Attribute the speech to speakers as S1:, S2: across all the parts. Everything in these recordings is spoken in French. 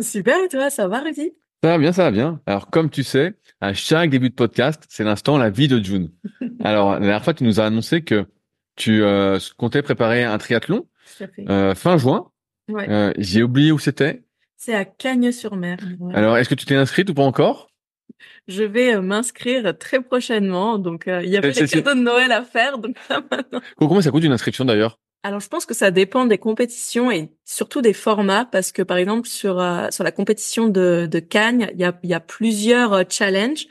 S1: Super, et toi, ça va, Rudy?
S2: Ça va bien, ça va bien. Alors, comme tu sais, à chaque début de podcast, c'est l'instant la vie de June. Alors, la dernière fois, tu nous as annoncé que tu euh, comptais préparer un triathlon euh, fin juin.
S1: Ouais.
S2: Euh, J'ai oublié où c'était.
S1: C'est à Cagnes-sur-Mer. Ouais.
S2: Alors, est-ce que tu t'es inscrite ou pas encore?
S1: Je vais euh, m'inscrire très prochainement, donc euh, il y avait
S2: c'est-
S1: cadeaux de Noël à faire, donc là maintenant.
S2: Combien ça coûte une inscription d'ailleurs?
S1: Alors, je pense que ça dépend des compétitions et surtout des formats, parce que par exemple sur euh, sur la compétition de de Cagnes, il y a il y a plusieurs euh, challenges.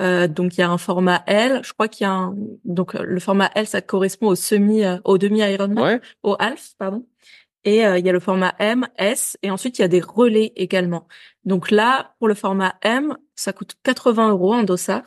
S1: Euh, donc il y a un format L, je crois qu'il y a un donc euh, le format L ça correspond au semi euh, au demi Ironman.
S2: Ouais.
S1: au half, pardon. Et euh, il y a le format M, S, et ensuite il y a des relais également. Donc là, pour le format M, ça coûte 80 euros en dossard.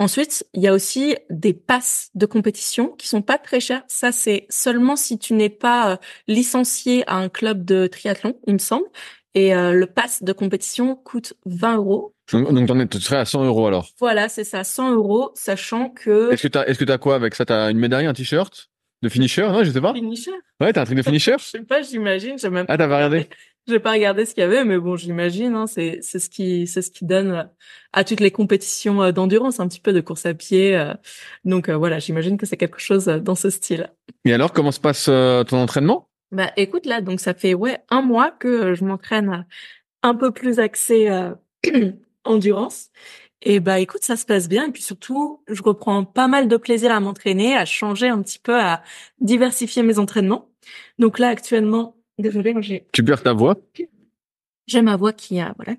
S1: Ensuite, il y a aussi des passes de compétition qui sont pas très chères. Ça, c'est seulement si tu n'es pas euh, licencié à un club de triathlon, il me semble. Et euh, le pass de compétition coûte 20 euros.
S2: Donc, tu serais à 100 euros alors?
S1: Voilà, c'est ça, 100 euros, sachant que
S2: Est-ce que t'as, est-ce que t'as quoi avec ça? T'as une médaille, un t-shirt? De finisher? Non, je sais pas.
S1: finisher?
S2: Ouais, t'as un truc de finisher?
S1: Je sais pas, j'imagine. J'ai même
S2: Ah, t'as pas regardé?
S1: J'ai pas regardé ce qu'il y avait, mais bon, j'imagine. Hein, c'est c'est ce qui c'est ce qui donne euh, à toutes les compétitions euh, d'endurance un petit peu de course à pied. euh. donc voilà, j'imagine que c'est quelque chose dans ce style.
S2: Et alors, comment se passe ton entraînement?
S1: Bah écoute là, donc ça fait ouais un mois que je m'entraîne un peu plus axé euh, endurance. Et bah écoute, ça se passe bien. Et puis surtout, je reprends pas mal de plaisir à m'entraîner, à changer un petit peu, à diversifier mes entraînements. Donc là actuellement, désolée, j'ai
S2: Tu perds ta voix?
S1: J'ai ma voix qui a voilà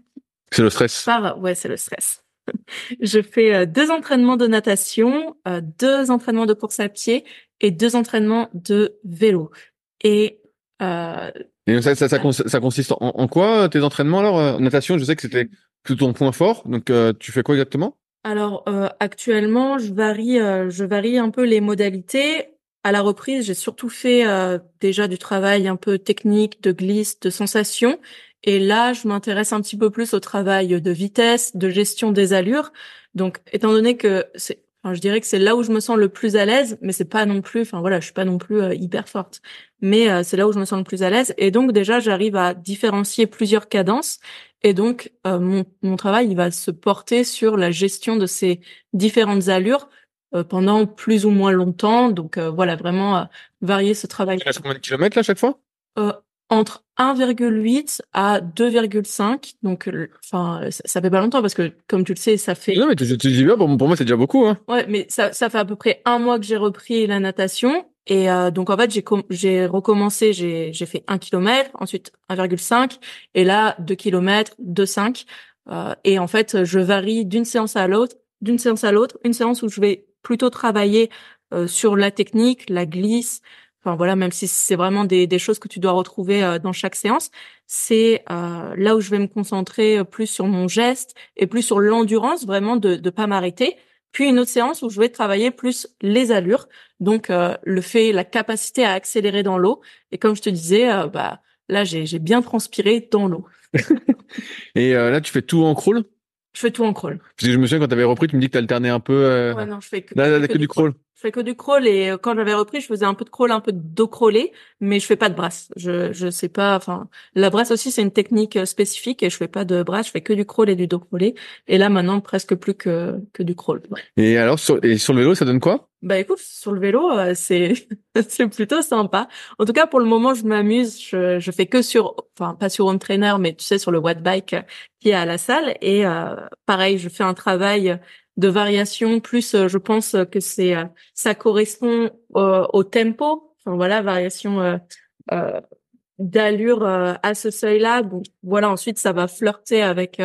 S2: C'est le stress.
S1: Par, ouais, c'est le stress. je fais euh, deux entraînements de natation, euh, deux entraînements de course à pied et deux entraînements de vélo. Et euh,
S2: Et ça, ça, ça, cons- ça consiste en, en quoi euh, tes entraînements alors Natation, je sais que c'était plutôt ton point fort. Donc euh, tu fais quoi exactement?
S1: Alors euh, actuellement, je varie, euh, je varie un peu les modalités. À la reprise, j'ai surtout fait euh, déjà du travail un peu technique, de glisse, de sensation. Et là, je m'intéresse un petit peu plus au travail de vitesse, de gestion des allures. Donc, étant donné que c'est, enfin, je dirais que c'est là où je me sens le plus à l'aise, mais c'est pas non plus, enfin voilà, je suis pas non plus euh, hyper forte, mais euh, c'est là où je me sens le plus à l'aise. Et donc déjà, j'arrive à différencier plusieurs cadences. Et donc, euh, mon, mon travail, il va se porter sur la gestion de ces différentes allures pendant plus ou moins longtemps. Donc euh, voilà, vraiment euh, varier ce travail.
S2: Tu combien de kilomètres là chaque fois?
S1: Euh, entre 1,8 à 2,5. Donc, euh, enfin, ça, ça fait pas longtemps parce que, comme tu le sais, ça fait
S2: Non mais tu, tu dis bien, pour, pour moi c'est déjà beaucoup. Hein.
S1: Ouais, mais ça, ça fait à peu près un mois que j'ai repris la natation. Et euh, donc en fait, j'ai j'ai recommencé, j'ai j'ai fait un kilomètre, ensuite 1,5, et là 2 kilomètres, 2,5. Euh, et en fait, je varie d'une séance à l'autre, d'une séance à l'autre. Une séance où je vais plutôt travailler euh, sur la technique, la glisse. Enfin voilà, même si c'est vraiment des, des choses que tu dois retrouver euh, dans chaque séance, c'est euh, là où je vais me concentrer plus sur mon geste et plus sur l'endurance, vraiment de de pas m'arrêter puis une autre séance où je vais travailler plus les allures, donc euh, le fait, la capacité à accélérer dans l'eau. Et comme je te disais, euh, bah là j'ai bien transpiré dans l'eau.
S2: Et euh, là tu fais tout en crawl?
S1: Je fais tout en crawl.
S2: Parce que je me souviens quand tu avais repris, tu me dis que tu alternais un peu. Euh...
S1: Ouais, non, je fais que,
S2: là, que, du crawl.
S1: Je fais que du crawl et euh, quand j'avais repris, je faisais un peu de crawl, un peu de dos crawlé, mais je fais pas de brasse. Je je sais pas. Enfin, la brasse aussi c'est une technique euh, spécifique et je fais pas de brasse. Je fais que du crawl et du dos crawlé. Et là maintenant presque plus que que du crawl.
S2: Et alors sur et sur le vélo, ça donne quoi?
S1: Bah écoute, sur le vélo, euh, c'est c'est plutôt sympa. En tout cas, pour le moment, je m'amuse. Je, je fais que sur, enfin pas sur home trainer, mais tu sais sur le watt bike qui est à la salle. Et euh, pareil, je fais un travail de variation. Plus, euh, je pense que c'est ça correspond au tempo. Enfin voilà, variation d'allure à ce seuil-là. Bon, voilà. Ensuite, ça va flirter avec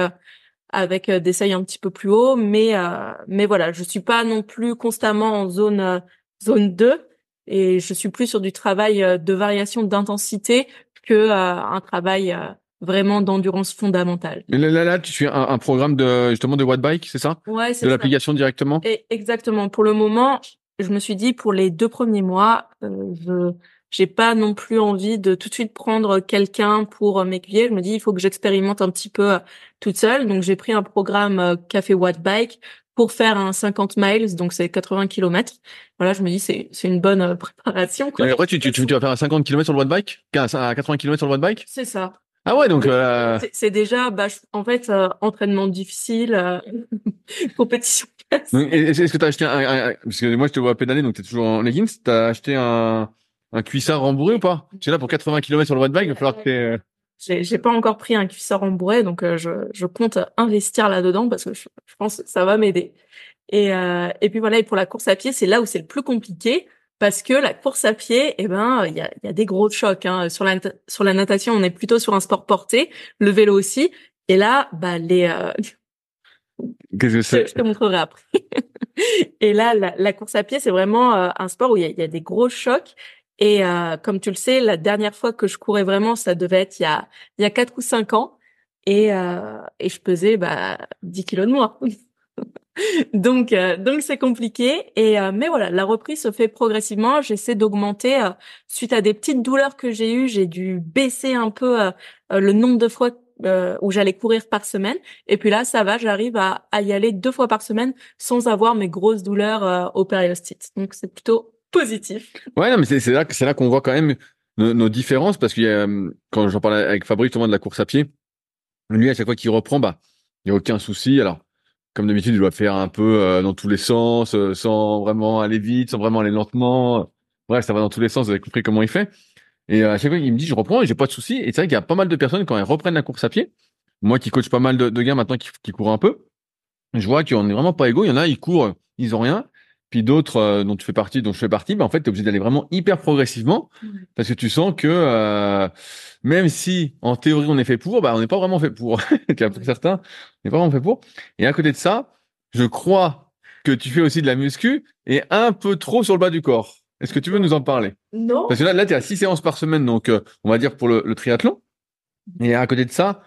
S1: avec euh, des seuils un petit peu plus hauts, mais euh, mais voilà, je suis pas non plus constamment en zone euh, zone 2 et je suis plus sur du travail de variation d'intensité que un travail vraiment d'endurance fondamentale.
S2: Mais là, là, tu suis un, programme de justement de watt bike, c'est ça?
S1: Ouais, c'est
S2: De l'application directement?
S1: Et exactement. Pour le moment, je me suis dit pour les deux premiers mois, je j'ai pas non plus envie de tout de suite prendre quelqu'un pour euh, m'aiguiller. Je me dis, il faut que j'expérimente un petit peu euh, toute seule. Donc, j'ai pris un programme euh, Café Watt Bike pour faire un 50 miles, donc c'est 80 km. Voilà, je me dis, c'est, c'est une bonne préparation.
S2: Quoi. après, tu, tu, tu, vas faire un 50 km sur le watt bike À 80 km sur le watt bike
S1: C'est ça.
S2: Ah ouais, donc...
S1: C'est, déjà, bah, en fait, entraînement difficile, compétition.
S2: Est-ce que tu as acheté un, Parce que moi, je te vois pédaler, donc tu es toujours en leggings. Tu as acheté un un cuissard rembourré ou pas? Tu es là pour 80 km sur le watt bike, il va falloir que
S1: tu j'ai, j'ai pas encore pris un cuissard rembourré, donc euh, je, je compte investir là-dedans parce que je, pense que ça va m'aider. Et, euh, et puis voilà, et pour la course à pied, c'est là où c'est le plus compliqué parce que la course à pied, eh ben, il y a, y a des gros chocs. Hein. Sur la sur la natation, on est plutôt sur un sport porté, le vélo aussi. Et là, bah les euh...
S2: Qu'est-ce que c'est
S1: je, te montrerai après. et là, la, la, course à pied, c'est vraiment euh, un sport où il y a, y a, des gros chocs et euh, comme tu le sais, la dernière fois que je courais vraiment, ça devait être il y a il y a quatre ou cinq ans, et euh, et je pesais bah 10 kilos de moins. donc euh, donc c'est compliqué. Et euh, mais voilà, la reprise se fait progressivement. J'essaie d'augmenter suite à des petites douleurs que j'ai eues. J'ai dû baisser un peu le nombre de fois où j'allais courir par semaine. Et puis là, ça va, j'arrive à, y aller deux fois par semaine sans avoir mes grosses douleurs au périostite. Donc c'est plutôt positif.
S2: Ouais, non, mais c'est là, c'est là qu'on voit quand même nos, différences parce y a, quand j'en parlais avec Fabrice justement de la course à pied, lui à chaque fois qu'il reprend, bah, il n'y a aucun souci. Alors, comme d'habitude, il doit faire un peu euh, dans tous les sens, euh, sans vraiment aller vite, sans vraiment aller lentement. Bref, ça va dans tous les sens. Vous avez compris comment il fait. Et euh, à chaque fois, il me dit, je reprends j'ai pas de souci. Et c'est vrai qu'il y a pas mal de personnes quand elles reprennent la course à pied. Moi, qui coach pas mal de, de gars maintenant qui, qui courent un peu, je vois qu'on est vraiment pas égaux. Il y en a, ils courent, ils ont rien. Puis d'autres euh, dont tu fais partie, dont je fais partie, bah, en fait, tu es obligé d'aller vraiment hyper progressivement parce que tu sens que euh, même si en théorie on est fait pour, bah, on n'est pas vraiment fait pour. pour certains, on n'est pas vraiment fait pour. Et à côté de ça, je crois que tu fais aussi de la muscu et un peu trop sur le bas du corps. Est-ce que tu veux nous en parler?
S1: Non.
S2: Parce que là, là tu es à six séances par semaine, donc euh, on va dire pour le, le triathlon. Et à côté de ça,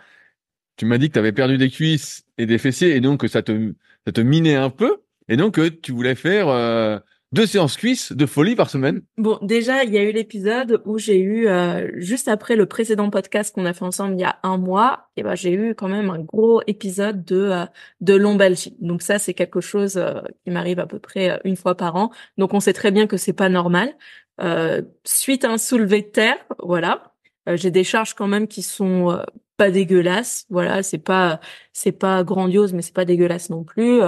S2: tu m'as dit que tu avais perdu des cuisses et des fessiers et donc que ça te, ça te minait un peu. Et donc, euh, tu voulais faire euh, deux séances cuisses de folie par semaine.
S1: Bon, déjà, il y a eu l'épisode où j'ai eu, euh, juste après le précédent podcast qu'on a fait ensemble il y a un mois, et ben j'ai eu quand même un gros épisode de de lombalgie. Donc ça, c'est quelque chose qui m'arrive à peu près une fois par an. Donc on sait très bien que c'est pas normal. suite à un soulevé de terre, voilà, j'ai des charges quand même qui sont pas dégueulasses. Voilà, c'est pas c'est pas grandiose, mais c'est pas dégueulasse non plus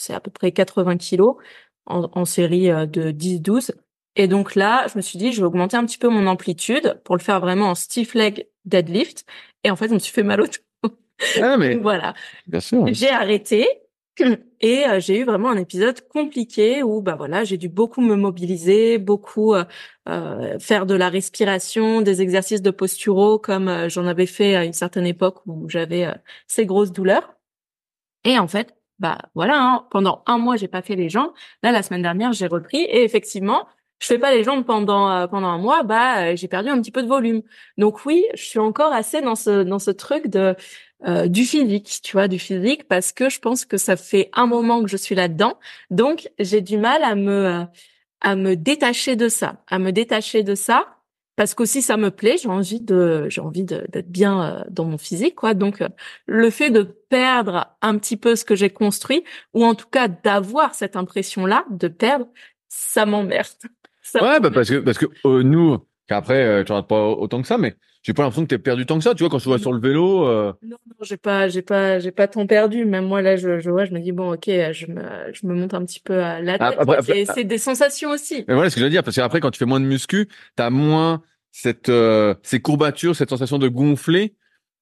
S1: c'est à peu près 80 kilos en, série euh, de 10-12. Et donc là, je me suis dit, je vais augmenter un petit peu mon amplitude pour le faire vraiment en stiff leg deadlift. Et en fait, je me suis fait mal au dos.
S2: Ah, mais
S1: voilà.
S2: Bien sûr.
S1: J'ai arrêté et euh, j'ai eu vraiment un épisode compliqué où bah voilà, j'ai dû beaucoup me mobiliser, beaucoup euh, euh faire de la respiration, des exercices de posturaux comme j'en avais fait à une certaine époque où j'avais ces grosses douleurs. Et en fait, bah voilà, hein, pendant un mois j'ai pas fait les jambes. Là la semaine dernière j'ai repris et effectivement je fais pas les jambes pendant euh, pendant un mois, bah euh, j'ai perdu un petit peu de volume. Donc oui, je suis encore assez dans ce dans ce truc de euh, du physique, tu vois, du physique parce que je pense que ça fait un moment que je suis là-dedans. Donc j'ai du mal à me à me détacher de ça, à me détacher de ça parce qu'aussi ça me plaît, j'ai envie de j'ai envie d'être bien euh, dans mon physique quoi. Donc euh, le fait de perdre un petit peu ce que j'ai construit ou en tout cas d'avoir cette impression là de perdre, ça m'emmerde.
S2: Ouais, bah parce que parce que euh, nous qu'après tu pas autant que ça mais j'ai pas l'impression que tu perdu tant que ça, tu vois, quand tu vois sur le vélo.
S1: Euh... Non, non, j'ai pas, j'ai pas, j'ai pas tant perdu. Même moi là, je, je vois, je me dis bon, ok, je me, je me monte un petit peu à la tête. Après, c'est des sensations aussi.
S2: Mais voilà ce que je veux dire, parce qu'après, quand tu fais moins de muscu, t'as moins cette, euh, ces courbatures, cette sensation de gonfler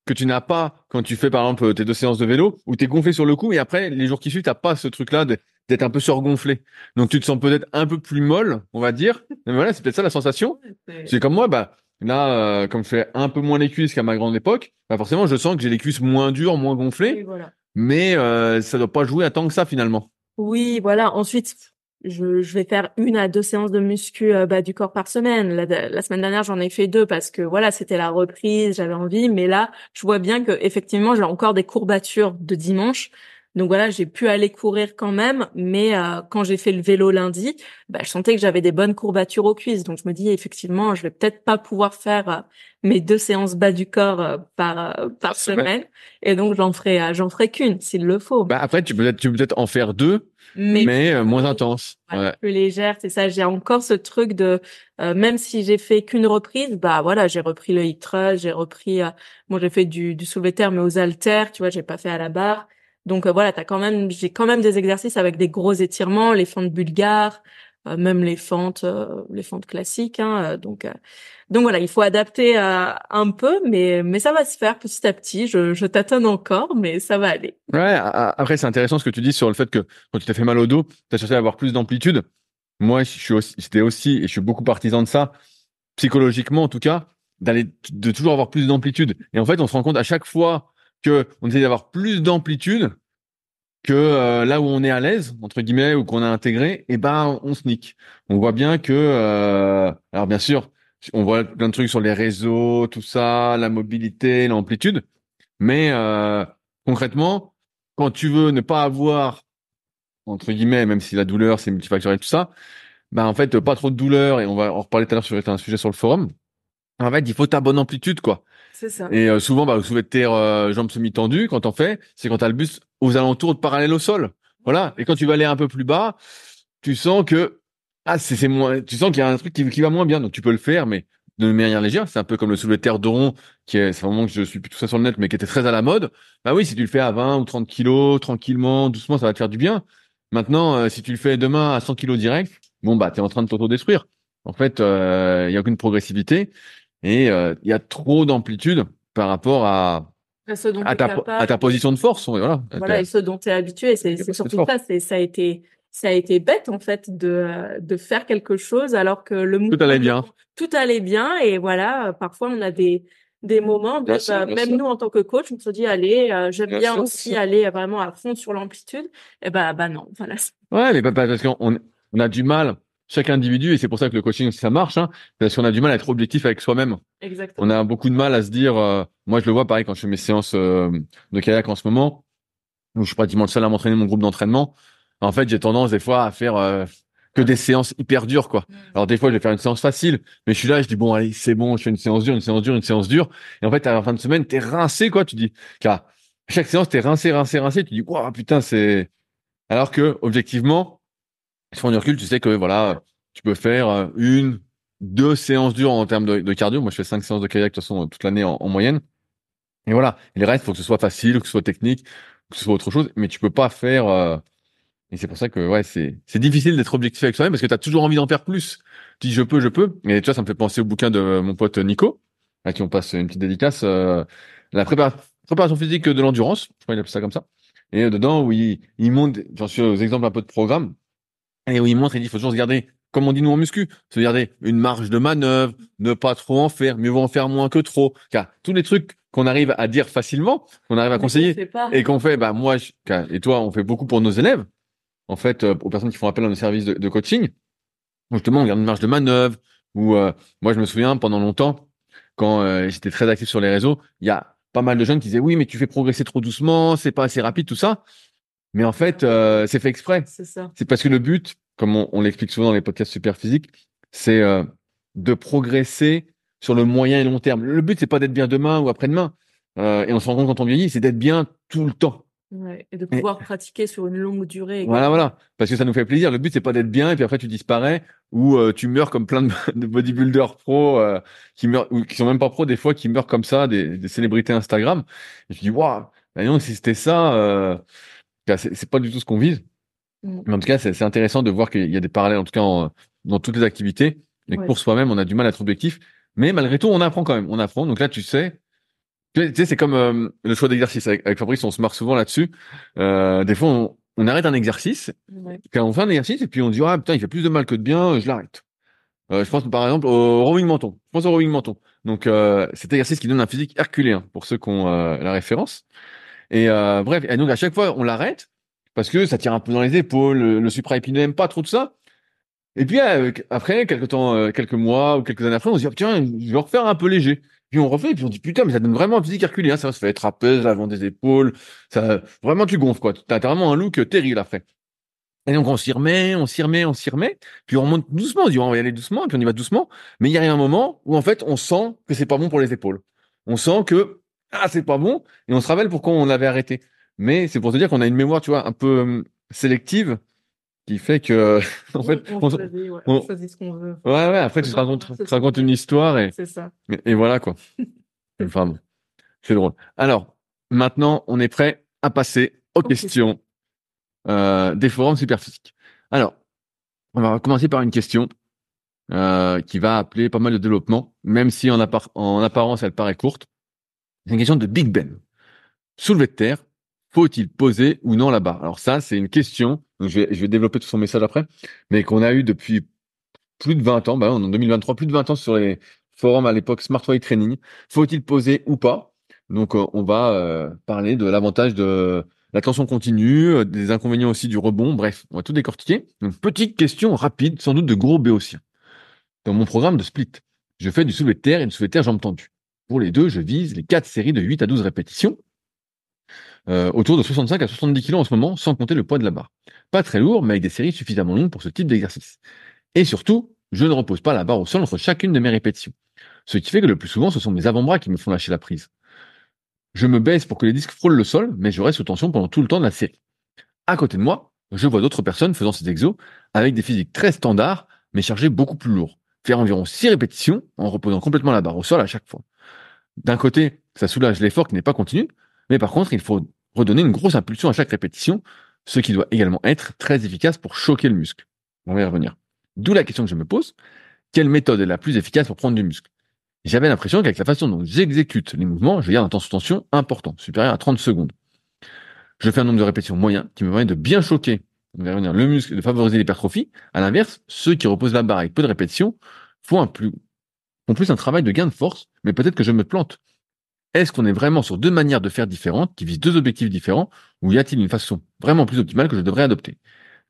S2: que tu n'as pas quand tu fais par exemple tes deux séances de vélo où tu es gonflé sur le coup et après les jours qui suivent t'as pas ce truc là d'être un peu surgonflé donc tu te sens peut-être un peu plus molle on va dire mais voilà c'est peut-être ça la sensation c'est comme moi bah Là, euh, comme je fais un peu moins les cuisses qu'à ma grande époque, bah forcément, je sens que j'ai les cuisses moins dures, moins gonflées. Mais euh, ça doit pas jouer à tant que ça finalement.
S1: Oui, voilà. Ensuite, je, vais faire une à deux séances de muscu euh, bas du corps par semaine. La, la semaine dernière, j'en ai fait deux parce que voilà, c'était la reprise, j'avais envie. Mais là, je vois bien que effectivement, j'ai encore des courbatures de dimanche. Donc voilà, j'ai pu aller courir quand même, mais euh, quand j'ai fait le vélo lundi, bah, je sentais que j'avais des bonnes courbatures aux cuisses. Donc je me dis effectivement, je vais peut-être pas pouvoir faire euh, mes deux séances bas du corps euh, par par semaine, et donc j'en ferai j'en ferai qu'une s'il le faut.
S2: Bah après tu peux peut-être tu peux peut-être en faire deux, mais, moins intense,
S1: ouais. plus légère. C'est ça. J'ai encore ce truc de même si j'ai fait qu'une reprise, bah voilà, j'ai repris le hit j'ai repris. moi j'ai fait du du soulevé terre mais aux haltères, tu vois, j'ai pas fait à la barre. Donc euh, voilà, t'as quand même, j'ai quand même des exercices avec des gros étirements, les fentes bulgares, euh, même les fentes, euh, les fentes classiques. Hein, donc voilà, il faut adapter un peu, mais mais ça va se faire petit à petit. Je, je tâtonne encore, mais ça va aller.
S2: Ouais. Après, c'est intéressant ce que tu dis sur le fait que quand tu t'es fait mal au dos, t'as cherché à avoir plus d'amplitude. Moi, je suis aussi, j'étais aussi, et je suis beaucoup partisan de ça, psychologiquement en tout cas, d'aller de toujours avoir plus d'amplitude. Et en fait, on se rend compte à chaque fois que on essaie d'avoir plus d'amplitude que euh, là où on est à l'aise entre guillemets ou qu'on a intégré, et eh ben on sneak. On voit bien que euh, alors bien sûr, on voit plein de trucs sur les réseaux, tout ça, la mobilité, l'amplitude, mais euh, concrètement, quand tu veux ne pas avoir entre guillemets, même si la douleur c'est multifactoriel tout ça, ben en fait pas trop de douleur et on va en reparler tout à l'heure sur un sujet sur le forum. En fait, il faut ta bonne amplitude quoi. Et euh, souvent, bah, vous soulevé de terre, euh, jambes semi-tendues, quand on fait, c'est quand tu as le bus aux alentours de parallèle au sol. Voilà. Et quand tu vas aller un peu plus bas, tu sens que ah c'est moins, tu sens qu'il y a un truc qui, qui, va moins bien. Donc tu peux le faire, mais de manière légère. C'est un peu comme le soulevé de terre de qui est, c'est vraiment que je suis plus tout ça sur le net, mais qui était très à la mode. Bah oui, si tu le fais à 20 ou 30 kilos, tranquillement, doucement, ça va te faire du bien. Maintenant, euh, si tu le fais demain à 100 kilos direct, bon bah t'es en train de t'auto-détruire. En fait, il y a aucune progressivité. Et euh, il y a trop d'amplitude par rapport à, à, ta, à ta position de force.
S1: Voilà, voilà et ce dont tu es habitué. C'est surtout ça. Ça a été ça a été bête en fait de de faire quelque chose alors que le
S2: tout allait bien.
S1: Tout allait bien et voilà. Parfois on a des des moments, bah, même nous en tant que coach, on se dit allez, euh, j'aime bien, aussi aller vraiment à fond sur l'amplitude. Et bah bah non, voilà.
S2: Ouais, mais pas parce qu'on on a du mal chaque individu, et c'est pour ça que le coaching ça marche, hein, parce qu'on a du mal à être objectif avec soi-même.
S1: Exactement.
S2: On a beaucoup de mal à se dire, euh, moi je le vois pareil quand je fais mes séances euh, de kayak en ce moment, où je suis pratiquement le seul à m'entraîner mon groupe d'entraînement. En fait, j'ai tendance des fois à faire euh, que des séances hyper dures, quoi. Mm. Alors des fois, je vais faire une séance facile, mais je suis là, je dis bon, allez, c'est bon, je fais une séance dure, une séance dure, une séance dure, et en fait, à la fin de semaine, t'es rincé, quoi. Tu dis, car chaque séance, t'es rincé, rincé, rincé. Tu dis, waouh, putain, c'est. Alors que objectivement, si on du recul, tu sais que voilà, tu peux faire euh, une, deux séances dures en termes de, cardio. Moi, je fais cinq séances de kayak de toute façon toute l'année en, moyenne. Et voilà. Et les restes, faut que ce soit facile, que ce soit technique, que ce soit autre chose. Mais tu peux pas faire. Euh, et c'est pour ça que ouais, c'est c'est difficile d'être objectif avec soi-même parce que tu as toujours envie d'en faire plus. Tu dis je peux, je peux. Et tu vois, ça me fait penser au bouquin de mon pote Nico, à qui on passe une petite dédicace. Euh, la préparation physique de l'endurance, je crois qu'il appelle ça comme ça. Et dedans où il, montre, j'en suis aux exemples un peu de programme, et où il montre, il dit, il faut toujours se garder, comme on dit nous en muscu, se garder une marge de manœuvre, ne pas trop en faire, mieux vaut en faire moins que trop. Car tous les trucs qu'on arrive à dire facilement, qu'on arrive à conseiller, et qu'on fait, bah moi et toi, on fait beaucoup pour nos élèves, en fait, euh, aux personnes qui font appel à nos services de, coaching. Justement, on garde une marge de manœuvre. Ou euh, moi, je me souviens pendant longtemps, quand euh, j'étais très actif sur les réseaux, il y a pas mal de jeunes qui disaient oui, mais tu fais progresser trop doucement, c'est pas assez rapide, tout ça. Mais en fait, euh, c'est fait exprès.
S1: C'est ça.
S2: C'est parce que le but, comme on, l'explique souvent dans les podcasts super physiques, c'est euh, de progresser sur le moyen et long terme. Le but, c'est pas d'être bien demain ou après-demain. Euh, et on se rend compte quand on vieillit, c'est d'être bien tout le temps.
S1: Ouais, et de pouvoir pratiquer sur une longue durée.
S2: Voilà, voilà. Parce que ça nous fait plaisir. Le but, c'est pas d'être bien et puis après tu disparais ou euh, tu meurs comme plein de, de bodybuilders pro euh, qui meurent ou qui sont même pas pro des fois, qui meurent comme ça, des, des célébrités Instagram. Et je dis, waouh, bah non, si c'était ça, euh, c'est pas du tout ce qu'on vise. Mm. Mais en tout cas, c'est intéressant de voir qu'il y a des parallèles, en tout cas, dans toutes les activités. Et pour soi-même, on a du mal à être objectif. Mais malgré tout, on apprend quand même. On apprend. Donc là, tu sais, tu sais, c'est comme euh, le choix d'exercice. Avec, Fabrice, on se marre souvent là-dessus. Euh, des fois, on, on, arrête un exercice. Quand on fait un exercice, et puis on dit, ah putain, il fait plus de mal que de bien, je l'arrête. Euh, je pense par exemple au rowing menton. Je pense au rowing menton. Donc euh, cet exercice qui donne un physique herculéen pour ceux qui ont euh, la référence. Et euh, bref, et donc à chaque fois on l'arrête parce que ça tire un peu dans les épaules, le, le n'aime pas trop de ça. Et puis après quelques temps, quelques mois ou quelques années après, on se dit oh, tiens, je vais refaire un peu léger. Puis on refait, puis on dit putain, mais ça donne vraiment un physique herculien, ça, se fait trapèze, l'avant des épaules, ça, vraiment tu gonfles quoi. T'as vraiment un look terrible après. Et donc on s'y remet, on s'y remet, on s'y remet, puis on monte doucement, on dit on va y aller doucement, et puis on y va doucement. Mais il y a un moment où en fait on sent que c'est pas bon pour les épaules. On sent que ah c'est pas bon, et on se rappelle pourquoi on avait arrêté. Mais c'est pour te dire qu'on a une mémoire, tu vois, un peu hum, sélective qui fait que
S1: en fait on, choisit, ce qu'on veut.
S2: Ouais ouais, après tu te racontes, une histoire et
S1: c'est ça.
S2: Et, voilà quoi. enfin bon, c'est drôle. Alors maintenant, on est prêt à passer aux questions euh, des forums superphysiques. Alors, on va commencer par une question euh, qui va appeler pas mal de développement, même si en, en apparence elle paraît courte. C'est une question de Big Ben. Soulevé de terre, faut-il poser ou non la barre? Alors ça, c'est une question, je, vais, développer tout son message après, mais qu'on a eu depuis plus de 20 ans, bah, en 2023, plus de 20 ans sur les forums à l'époque Smart Weight Training. Faut-il poser ou pas? Donc euh, on va euh, parler de l'avantage de la tension continue, euh, des inconvénients aussi du rebond, bref, on va tout décortiquer. Petite question rapide, sans doute de gros béotiens. Dans mon programme de split, je fais du soulevé de terre et du soulevé de terre jambes tendues. Pour les deux, je vise les quatre séries de 8 à 12 répétitions euh, autour de 65 à 70 kg en ce moment, sans compter le poids de la barre. Pas très lourd, mais avec des séries suffisamment longues pour ce type d'exercice. Et surtout, je ne repose pas la barre au sol entre chacune de mes répétitions. Ce qui fait que le plus souvent, ce sont mes avant-bras qui me font lâcher la prise. Je me baisse pour que les disques frôlent le sol, mais je reste sous tension pendant tout le temps de la série. À côté de moi, je vois d'autres personnes faisant ces exos avec des physiques très standards, mais chargés beaucoup plus lourds. Faire environ 6 répétitions en reposant complètement la barre au sol à chaque fois. D'un côté, ça soulage l'effort qui n'est pas continu, mais par contre, il faut redonner une grosse impulsion à chaque répétition, ce qui doit également être très efficace pour choquer le muscle. On va y revenir. D'où la question que je me pose, quelle méthode est la plus efficace pour prendre du muscle? J'avais l'impression qu'avec la façon dont j'exécute les mouvements, je garde un temps sous tension important, supérieur à 30 secondes. Je fais un nombre de répétitions moyen qui me permet de bien choquer on revenir, le muscle de favoriser l'hypertrophie. À l'inverse, ceux qui reposent la barre avec peu de répétitions font, un plus, font plus un travail de gain de force, mais peut-être que je me plante. Est-ce qu'on est vraiment sur deux manières de faire différentes qui visent deux objectifs différents ou y a-t-il une façon vraiment plus optimale que je devrais adopter?